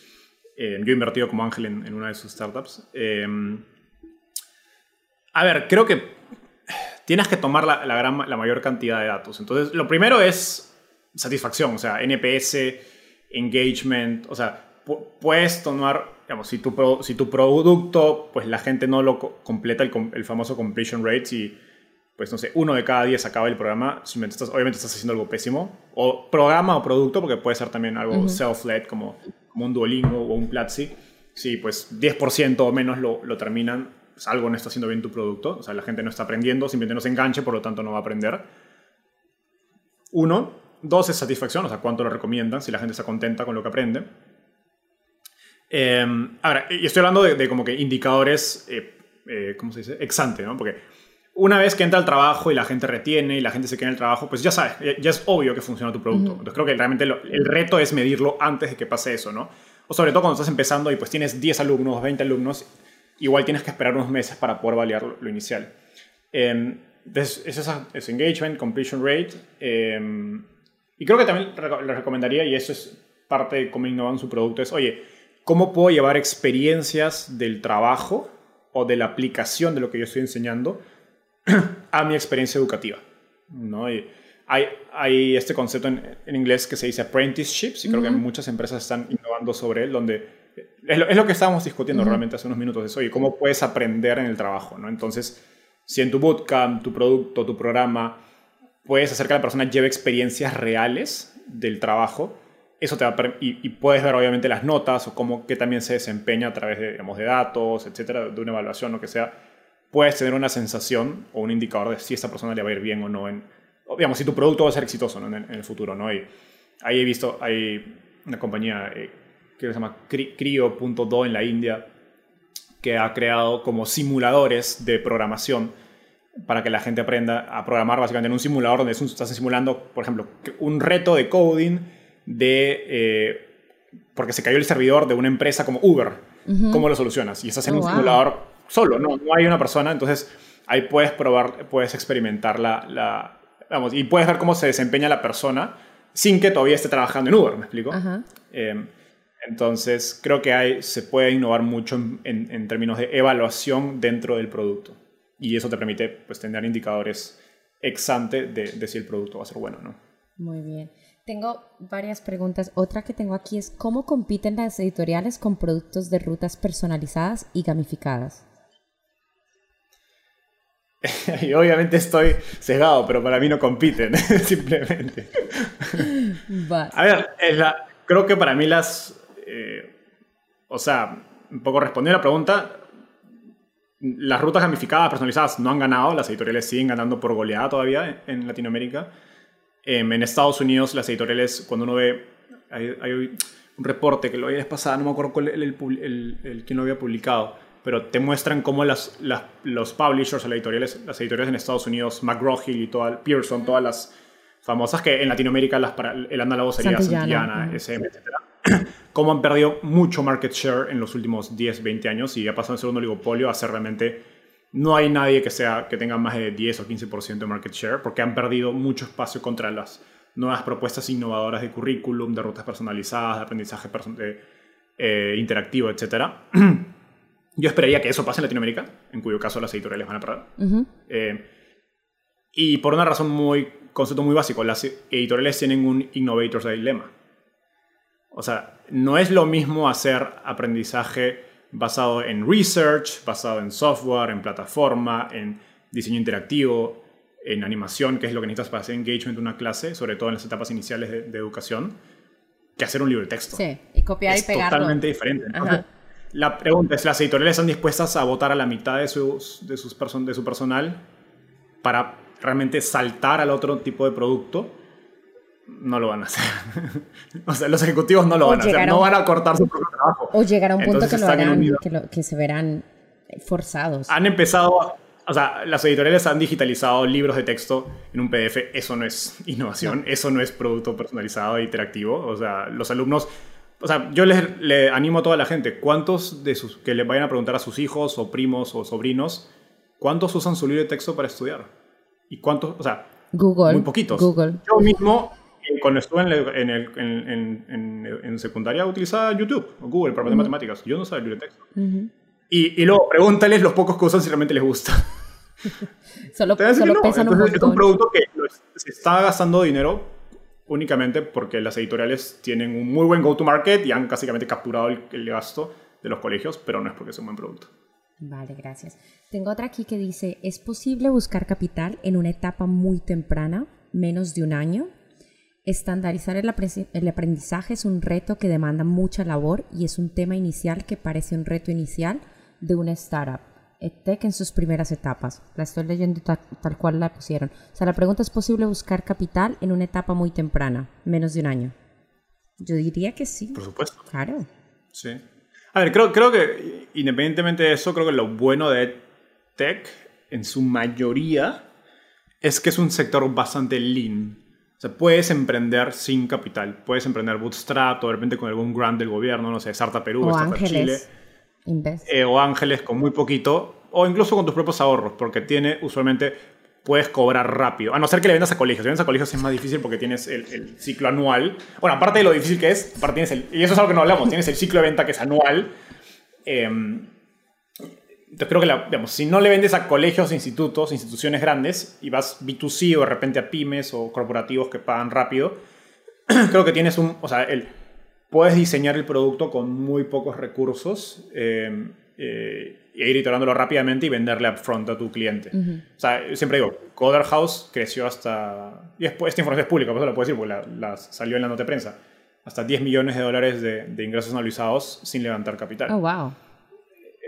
Eh, yo he invertido como ángel en, en una de sus startups. Eh, a ver, creo que tienes que tomar la, la, gran, la mayor cantidad de datos. Entonces, lo primero es satisfacción, o sea, NPS, engagement, o sea, puedes tomar, digamos, si tu, si tu producto, pues la gente no lo completa el, el, famoso completion rate, si, pues no sé, uno de cada diez acaba el programa, estás, obviamente estás haciendo algo pésimo, o programa o producto, porque puede ser también algo self-led, como, como un Duolingo o un Platzi, si pues 10% o menos lo, lo terminan, pues, algo no está haciendo bien tu producto, o sea, la gente no está aprendiendo, simplemente no se enganche, por lo tanto no va a aprender. Uno. Dos es satisfacción, o sea, cuánto lo recomiendan, si la gente está contenta con lo que aprende. Eh, ahora, y estoy hablando de, como que indicadores, eh, eh, ¿cómo se dice? Exante, ¿no? Porque una vez que entra al trabajo y la gente retiene y la gente se queda en el trabajo, pues ya sabes, ya, es obvio que funciona tu producto. Entonces creo que realmente el reto es medirlo antes de que pase eso, ¿no? O sobre todo cuando estás empezando y pues tienes 10 alumnos, 20 alumnos igual tienes que esperar unos meses para poder validar lo, inicial. Eh, es, es, engagement, completion rate. Em, y creo que también le recomendaría, y eso es parte de cómo innovan su producto, es, oye, ¿cómo puedo llevar experiencias del trabajo o de la aplicación de lo que yo estoy enseñando a mi experiencia educativa? ¿No? hay, hay este concepto en, en, inglés que se dice apprenticeships y creo que muchas empresas están innovando sobre él, donde es lo, que estábamos discutiendo realmente hace unos minutos, es, oye, ¿cómo puedes aprender en el trabajo? ¿no? Entonces, si en tu bootcamp, tu producto, tu programa, puedes hacer que la persona lleve experiencias reales del trabajo, eso te va y, puedes ver obviamente las notas o cómo que también se desempeña a través de, digamos, de datos, etcétera, de una evaluación, lo que sea. Puedes tener una sensación o un indicador de si esta persona le va a ir bien o no, en, digamos, si tu producto va a ser exitoso en, el futuro, ¿no? Y ahí he visto, hay una compañía eh, que se llama Crio.do en la India que ha creado como simuladores de programación para que la gente aprenda a programar básicamente en un simulador donde estás simulando, por ejemplo, un reto de coding de... Eh, porque se cayó el servidor de una empresa como Uber. ¿Cómo lo solucionas? Y estás en oh, un simulador solo, no, no hay una persona, entonces ahí puedes probar, puedes experimentar la, la, vamos, y puedes ver cómo se desempeña la persona sin que todavía esté trabajando en Uber, ¿me explico? Em, entonces, creo que hay, se puede innovar mucho en, en, términos de evaluación dentro del producto. Y eso te permite pues, tener indicadores ex ante de, de si el producto va a ser bueno o no. Muy bien. Tengo varias preguntas. Otra que tengo aquí es, ¿cómo compiten las editoriales con productos de rutas personalizadas y gamificadas? y obviamente estoy sesgado, pero para mí no compiten, simplemente. A ver, creo que para mí las... Eh, o sea, un poco respondiendo a la pregunta, las rutas gamificadas, personalizadas no han ganado, las editoriales siguen ganando por goleada todavía en Latinoamérica. Em, en Estados Unidos, las editoriales, cuando uno ve, hay, un reporte que lo había pasado, no me acuerdo cuál, el, el, el, quién lo había publicado, pero te muestran cómo las, los publishers, las editoriales, las editoriales en Estados Unidos, McGraw-Hill y toda, Pearson, todas las famosas que en Latinoamérica las para, el análogo sería Santillana, SM, etc. cómo han perdido mucho market share en los últimos 10, 20 años y ya pasado de ser un oligopolio a ser realmente no hay nadie que, sea, que tenga más de 10 o 15% de market share porque han perdido mucho espacio contra las nuevas propuestas innovadoras de currículum, de rutas personalizadas, de aprendizaje eh, interactivo, etc. Yo esperaría que eso pase en Latinoamérica, en cuyo caso las editoriales van a perder. Eh, y por una razón muy, concepto muy básico, las editoriales tienen un innovator's dilemma. O sea, no es lo mismo hacer aprendizaje basado en research, basado en software, en plataforma, en diseño interactivo, en animación, que es lo que necesitas para hacer engagement de una clase, sobre todo en las etapas iniciales de, educación, que hacer un libro de texto. Sí, y copiar y pegarlo. totalmente diferente. la pregunta es, ¿las editoriales están dispuestas a votar a la mitad de, sus, de, sus de su personal para realmente saltar al otro tipo de producto? No lo van a hacer. o sea, los ejecutivos no lo van a hacer, no van a cortar su propio trabajo. O llegar a un punto que lo harán, que, se verán forzados. Han empezado, o sea, las editoriales han digitalizado libros de texto en un PDF, eso no es innovación, eso no es producto personalizado e interactivo, o sea, los alumnos... O sea, yo les, le animo a toda la gente, ¿cuántos de sus, que le vayan a preguntar a sus hijos o primos o sobrinos, ¿cuántos usan su libro de texto para estudiar? ¿Y cuántos, o sea, Google. Muy poquitos. Google. Yo mismo cuando estuve en, en, en, en, secundaria utilizaba YouTube o Google para aprender matemáticas. Yo no sabía el texto. y, y, luego pregúntales los pocos que usan si realmente les gusta. solo solo pesan un Es un producto que se está gastando dinero únicamente porque las editoriales tienen un muy buen go-to-market y han básicamente capturado el, el gasto de los colegios, pero no es porque es un buen producto. Vale, gracias. Tengo otra aquí que dice, ¿es posible buscar capital en una etapa muy temprana, menos de un año? Estandarizar el, aprendizaje es un reto que demanda mucha labor y es un tema inicial que parece un reto inicial de una startup. EdTech en sus primeras etapas. La estoy leyendo tal, cual la pusieron. O sea, la pregunta es posible buscar capital en una etapa muy temprana, menos de un año. Yo diría que sí. Por supuesto. Claro. Sí. A ver, creo, creo que independientemente de eso, creo que lo bueno de EdTech en su mayoría es que es un sector bastante lean sea, puedes emprender sin capital, puedes emprender bootstrap o de repente con algún grant del gobierno, no sé, Sarta Perú, o Ángeles. Chile. Eh, o Ángeles con muy poquito, o incluso con tus propios ahorros, porque tiene usualmente puedes cobrar rápido. A no ser que le vendas a colegios. Si vendas a colegios es más difícil porque tienes el, ciclo anual. Bueno, aparte de lo difícil que es, aparte tienes el, y eso es algo que no hablamos, tienes el ciclo de venta que es anual. Eh, entonces creo que, la, digamos, si no le vendes a colegios, institutos, instituciones grandes y vas B2C o de repente a pymes o corporativos que pagan rápido, creo que tienes un, o sea, el, puedes diseñar el producto con muy pocos recursos eh, eh, e ir iterándolo rápidamente y venderle upfront a tu cliente. O sea, siempre digo, Coder House creció hasta... Y esta información es pública, por eso lo puedo decir, porque la, salió en la nota de prensa. hasta 10 millones de dólares de, ingresos anualizados sin levantar capital. Oh, wow.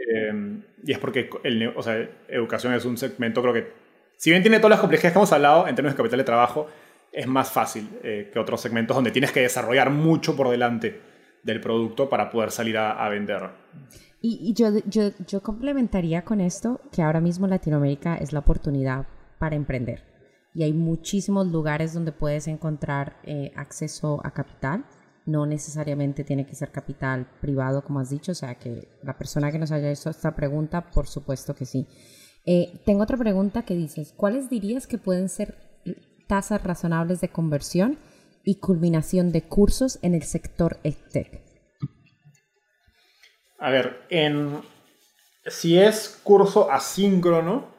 Em, y es porque el, o sea, educación es un segmento, creo que, si bien tiene todas las complejidades que hemos hablado en términos de capital de trabajo, es más fácil eh, que otros segmentos donde tienes que desarrollar mucho por delante del producto para poder salir a, vender. Y, yo, yo, yo complementaría con esto que ahora mismo Latinoamérica es la oportunidad para emprender. Y hay muchísimos lugares donde puedes encontrar eh, acceso a capital no necesariamente tiene que ser capital privado, como has dicho, o sea que la persona que nos haya hecho esta pregunta, por supuesto que sí. Eh, tengo otra pregunta que dices, ¿cuáles dirías que pueden ser tasas razonables de conversión y culminación de cursos en el sector EdTech? A ver, en, si es curso asíncrono,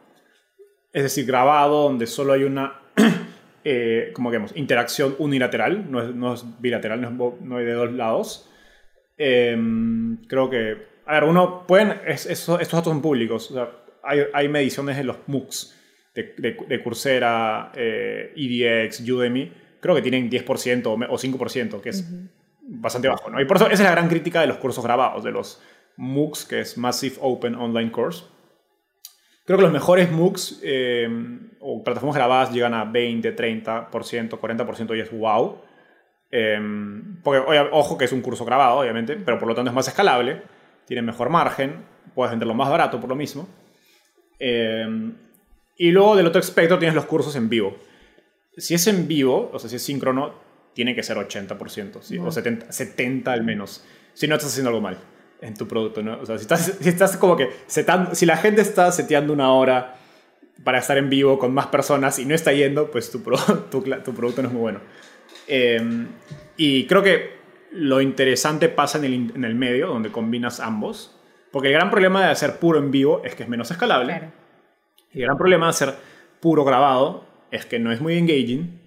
es decir, grabado, donde solo hay una eh, como que interacción unilateral, no es, no es bilateral, no, hay de dos lados. Em, creo que, a ver, uno pueden, estos datos son públicos, hay, hay, mediciones en los MOOCs de, de, Coursera, eh, EDX, Udemy, creo que tienen 10% o 5%, que es bastante bajo, ¿no? Y por eso esa es la gran crítica de los cursos grabados, de los MOOCs, que es Massive Open Online Course Creo que los mejores MOOCs eh, o plataformas grabadas llegan a 20, 30%, 40% y es wow. Eh, porque, ojo que es un curso grabado, obviamente, pero por lo tanto es más escalable, tiene mejor margen, puedes venderlo más barato por lo mismo. Eh, y luego del otro espectro tienes los cursos en vivo. Si es en vivo, o sea, si es síncrono, tiene que ser 80%, o 70, 70 al menos, si no estás haciendo algo mal en tu producto, ¿no? O sea, si estás, si estás como que setando, si la gente está seteando una hora para estar en vivo con más personas y no está yendo, pues tu, tu, tu producto no es muy bueno. Em, y creo que lo interesante pasa en el, en el, medio, donde combinas ambos, porque el gran problema de hacer puro en vivo es que es menos escalable. Y el gran problema de hacer puro grabado es que no es muy engaging,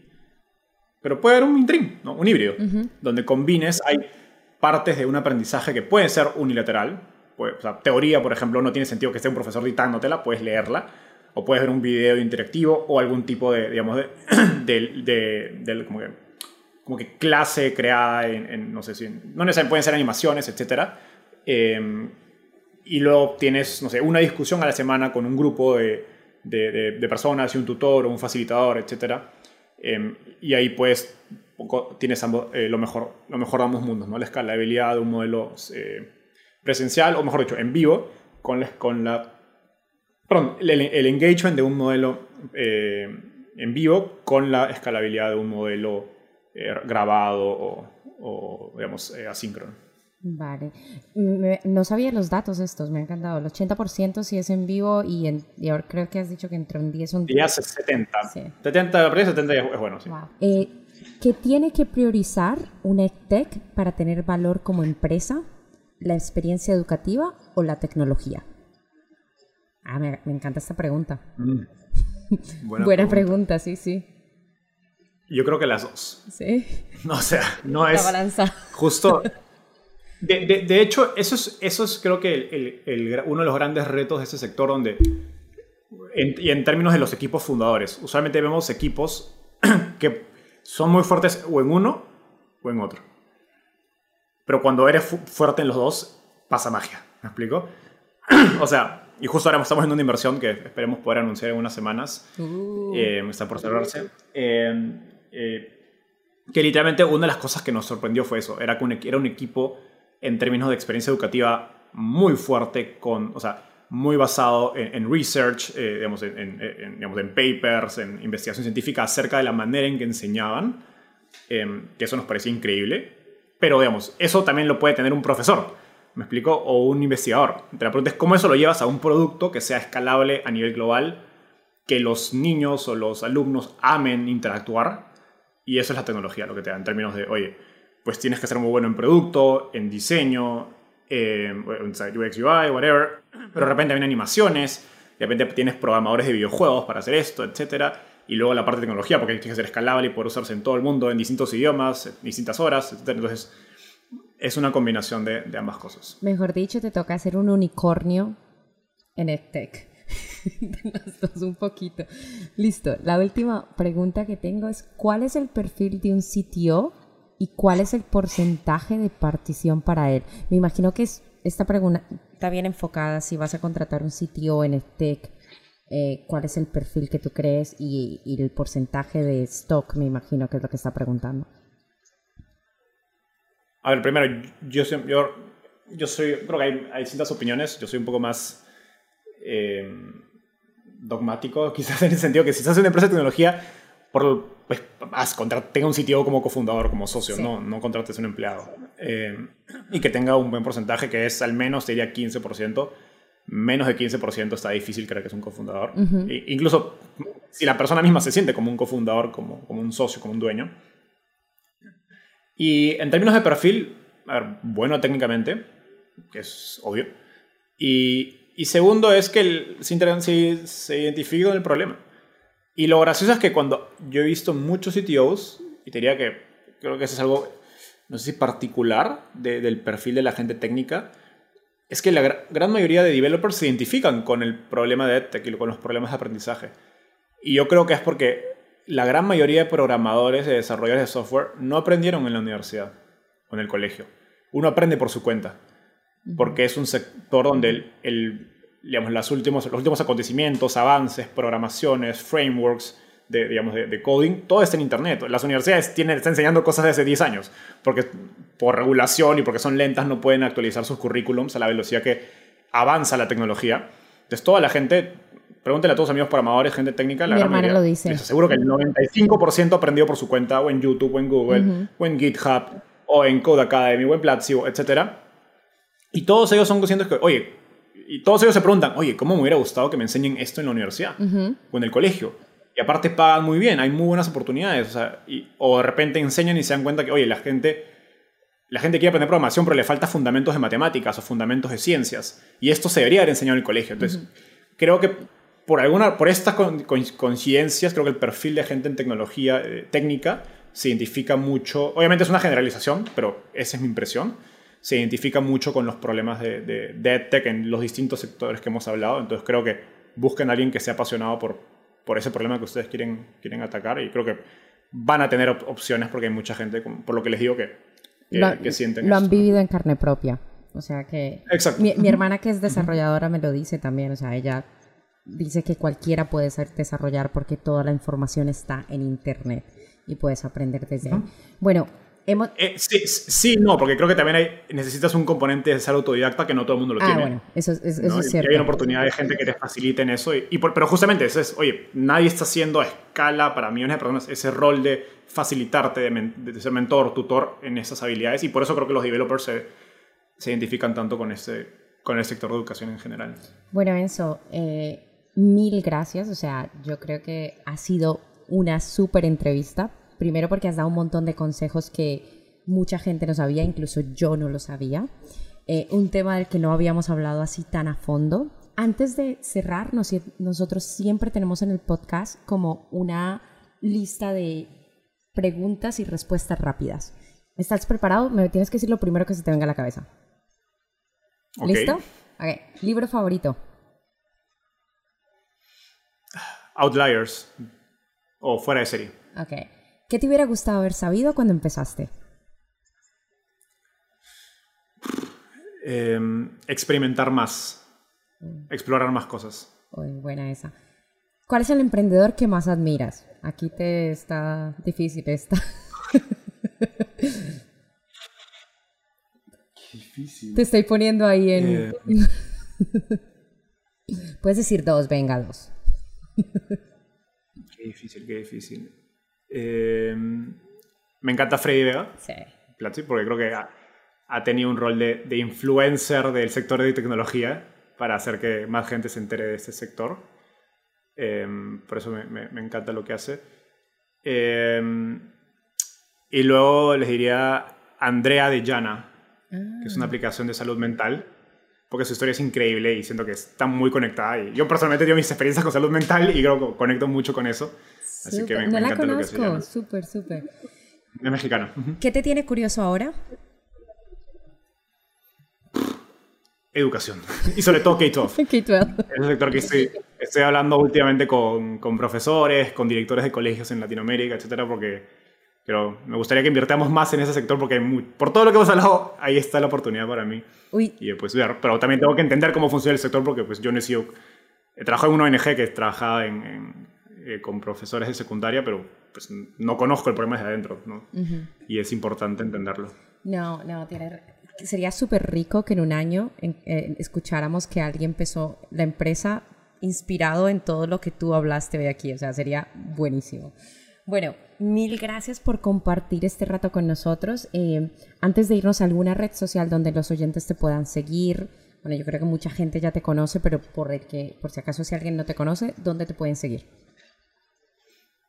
pero puede haber un dream, ¿no? un híbrido, donde combines, hay partes de un aprendizaje que puede ser unilateral. Pues, o sea, teoría, por ejemplo, no tiene sentido que esté un profesor dictándotela, puedes leerla, o puedes ver un video interactivo o algún tipo de, digamos, de, de, como, que, clase creada en, no sé si, no necesariamente pueden ser animaciones, etc. Em, y luego tienes, no sé, una discusión a la semana con un grupo de, de personas y un tutor o un facilitador, etc. Em, y ahí puedes tienes eh, lo, mejor, lo mejor de ambos mundos, ¿no? la escalabilidad de un modelo eh, presencial, o mejor dicho, en vivo, con la, con la perdón, el, engagement de un modelo eh, en vivo con la escalabilidad de un modelo grabado o, o digamos, asíncrono. Vale. no sabía los datos estos, me ha encantado. El 80% si es en vivo y, en, y ahora creo que has dicho que entre un 10 son... Ya 70. Sí. 70, 70 es bueno, sí. ¿Qué tiene que priorizar un EdTech para tener valor como empresa? ¿La experiencia educativa o la tecnología? Ah, me, encanta esta pregunta. Mm. Buena, pregunta. sí, sí. Yo creo que las dos. Sí. No, o sea, no es. La balanza. Justo. De, hecho, eso es, eso es creo que el, uno de los grandes retos de este sector, donde. y en términos de los equipos fundadores, usualmente vemos equipos que son muy fuertes o en uno o en otro. Pero cuando eres fuerte en los dos, pasa magia. ¿Me explico? o sea, y justo ahora estamos en una inversión que esperemos poder anunciar en unas semanas. Uh. Eh, está por cerrarse. Eh, eh, que literalmente una de las cosas que nos sorprendió fue eso. Era que era un equipo en términos de experiencia educativa muy fuerte, con, o sea, muy basado en, research, eh, digamos, en, digamos, en, papers, en investigación científica acerca de la manera en que enseñaban, em, que eso nos parecía increíble. Pero, digamos, eso también lo puede tener un profesor, ¿me explico? O un investigador. Te la pregunta es cómo eso lo llevas a un producto que sea escalable a nivel global, que los niños o los alumnos amen interactuar. Y eso es la tecnología, lo que te da en términos de, oye, pues tienes que ser muy bueno en producto, en diseño, eh, UX, UI, whatever, pero de repente hay animaciones, de repente tienes programadores de videojuegos para hacer esto, etc. Y luego la parte de tecnología, porque tiene que ser escalable y poder usarse en todo el mundo, en distintos idiomas, en distintas horas, etc. Entonces, es una combinación de, ambas cosas. Mejor dicho, te toca hacer un unicornio en EdTech. las dos un poquito. Listo. La última pregunta que tengo es, ¿cuál es el perfil de un CTO ¿Y cuál es el porcentaje de partición para él? Me imagino que esta pregunta está bien enfocada si vas a contratar un sitio en el tech. Eh, ¿Cuál es el perfil que tú crees y, el porcentaje de stock? Me imagino que es lo que está preguntando. A ver, primero, yo, soy, creo que hay, hay, distintas opiniones. Yo soy un poco más eh, dogmático, quizás en el sentido que si estás en una empresa de tecnología, por, pues, tenga un sitio como cofundador, como socio, no, no contrates un empleado. Eh, y que tenga un buen porcentaje, que es al menos, diría 15%. Menos de 15% está difícil creer que es un cofundador. E incluso si la persona misma se siente como un cofundador, como, como un socio, como un dueño. Y en términos de perfil, a ver, bueno técnicamente, que es obvio. Y, y segundo es que el, se, se identifica con el problema. Y lo gracioso es que cuando yo he visto muchos CTOs, y te diría que creo que eso es algo, no sé si particular del perfil de la gente técnica, es que la gran mayoría de developers se identifican con el problema de EdTech y con los problemas de aprendizaje. Y yo creo que es porque la gran mayoría de programadores, de desarrolladores de software, no aprendieron en la universidad o en el colegio. Uno aprende por su cuenta, porque es un sector donde el, el digamos, las últimos, los últimos acontecimientos, avances, programaciones, frameworks de, digamos, de, coding, todo está en Internet. Las universidades tienen, están enseñando cosas desde 10 años, porque por regulación y porque son lentas no pueden actualizar sus currículums a la velocidad que avanza la tecnología. Entonces toda la gente, pregúntele a todos amigos programadores, gente técnica, la Mi hermana lo dice. Les aseguro que el 95% aprendió por su cuenta, o en YouTube, o en Google, o en GitHub, o en Code Academy, o en Platzi, etc. Y todos ellos son conscientes que, oye, y todos ellos se preguntan, oye, ¿cómo me hubiera gustado que me enseñen esto en la universidad o en el colegio? Y aparte pagan muy bien, hay muy buenas oportunidades. O, sea, o de repente enseñan y se dan cuenta que, oye, la gente, la gente quiere aprender programación, pero le falta fundamentos de matemáticas o fundamentos de ciencias. Y esto se debería haber enseñado en el colegio. Entonces, creo que por, alguna, por estas coincidencias, creo que el perfil de gente en tecnología eh, técnica se identifica mucho. Obviamente es una generalización, pero esa es mi impresión se identifica mucho con los problemas de, de, EdTech en los distintos sectores que hemos hablado. Entonces creo que busquen a alguien que sea apasionado por, por ese problema que ustedes quieren, quieren atacar y creo que van a tener opciones porque hay mucha gente, por lo que les digo, que, que, sienten Lo han vivido en carne propia. O sea que... Exacto. Mi, hermana que es desarrolladora me lo dice también. O sea, ella dice que cualquiera puede ser desarrollar porque toda la información está en Internet y puedes aprender desde ahí. Bueno, eh, sí, sí, no, porque creo que también hay, necesitas un componente de ser autodidacta que no todo el mundo lo ah, tiene. Bueno, eso, eso es cierto. hay una oportunidad de gente que te faciliten eso. Y, pero justamente eso es, oye, nadie está haciendo a escala para millones de personas ese rol de facilitarte, de, ser mentor, tutor en esas habilidades. Y por eso creo que los developers se, se identifican tanto con, ese, con el sector de educación en general. Bueno, Enzo, eh, mil gracias. O sea, yo creo que ha sido una súper entrevista Primero porque has dado un montón de consejos que mucha gente no sabía, incluso yo no lo sabía. Eh, un tema del que no habíamos hablado así tan a fondo. Antes de cerrar, nosotros siempre tenemos en el podcast como una lista de preguntas y respuestas rápidas. ¿Estás preparado? Me tienes que decir lo primero que se te venga a la cabeza. ¿Listo? Ok. ¿Libro favorito? Outliers. O fuera de serie. Ok. ¿Qué te hubiera gustado haber sabido cuando empezaste? Em, experimentar más, mm. explorar más cosas. buena esa. ¿Cuál es el emprendedor que más admiras? Aquí te está difícil esta. difícil. Te estoy poniendo ahí en... Eh. Puedes decir dos, venga, dos. qué difícil, qué difícil. Em, me encanta Freddy Vega. Sí. porque creo que ha, tenido un rol de, influencer del sector de tecnología para hacer que más gente se entere de este sector. Em, por eso me, encanta lo que hace. Em, y luego les diría Andrea de Llana, que es una ah. aplicación de salud mental, porque su historia es increíble y siento que está muy conectada. Y yo personalmente tengo mis experiencias con salud mental y creo que conecto mucho con eso. Así que me, no la conozco, súper, súper. Es mexicano. ¿Qué te tiene curioso ahora? Educación. Y sobre todo K-12. K-12. Es un sector que estoy, estoy hablando últimamente con, con, profesores, con directores de colegios en Latinoamérica, etcétera, porque Pero me gustaría que invirtamos más en ese sector porque por todo lo que hemos hablado, ahí está la oportunidad para mí. Uy. Y pues Pero también tengo que entender cómo funciona el sector porque pues yo no he sido... He trabajado en una ONG que trabajaba en, eh, con profesores de secundaria, pero pues no conozco el problema desde adentro, ¿no? Y es importante entenderlo. No, no, tiene, sería súper rico que en un año eh, escucháramos que alguien empezó la empresa inspirado en todo lo que tú hablaste hoy aquí, o sea, sería buenísimo. Bueno, mil gracias por compartir este rato con nosotros. Eh, antes de irnos a alguna red social donde los oyentes te puedan seguir, bueno, yo creo que mucha gente ya te conoce, pero por, el que, por si acaso si alguien no te conoce, ¿dónde te pueden seguir?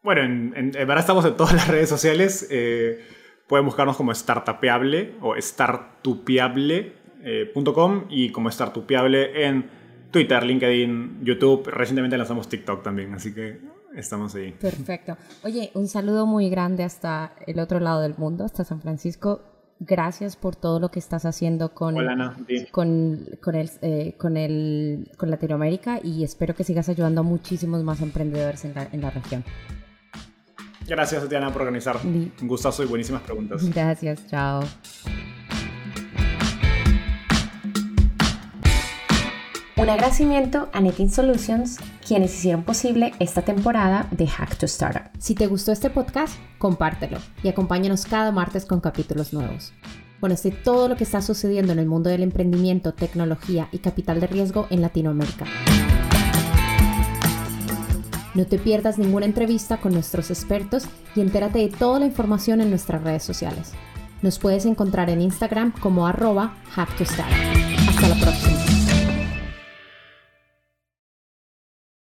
Bueno, en, en, verdad estamos en todas las redes sociales. Eh, pueden buscarnos como Startupeable o startupiable.com eh, y como Startupiable en Twitter, LinkedIn, YouTube. Recientemente lanzamos TikTok también, así que estamos ahí. Perfecto. Oye, un saludo muy grande hasta el otro lado del mundo, hasta San Francisco. Gracias por todo lo que estás haciendo con, con, con, el, eh, con, el, con Latinoamérica y espero que sigas ayudando a muchísimos más emprendedores en la, en la región. Gracias, Tatiana, por organizar. Un gustazo y buenísimas preguntas. Gracias, chao. Un agradecimiento a Netting Solutions, quienes hicieron posible esta temporada de Hack to Startup. Si te gustó este podcast, compártelo y acompáñanos cada martes con capítulos nuevos. Conoce todo lo que está sucediendo en el mundo del emprendimiento, tecnología y capital de riesgo en Latinoamérica. No te pierdas ninguna entrevista con nuestros expertos y entérate de toda la información en nuestras redes sociales. Nos puedes encontrar en Instagram como arroba Hasta la próxima.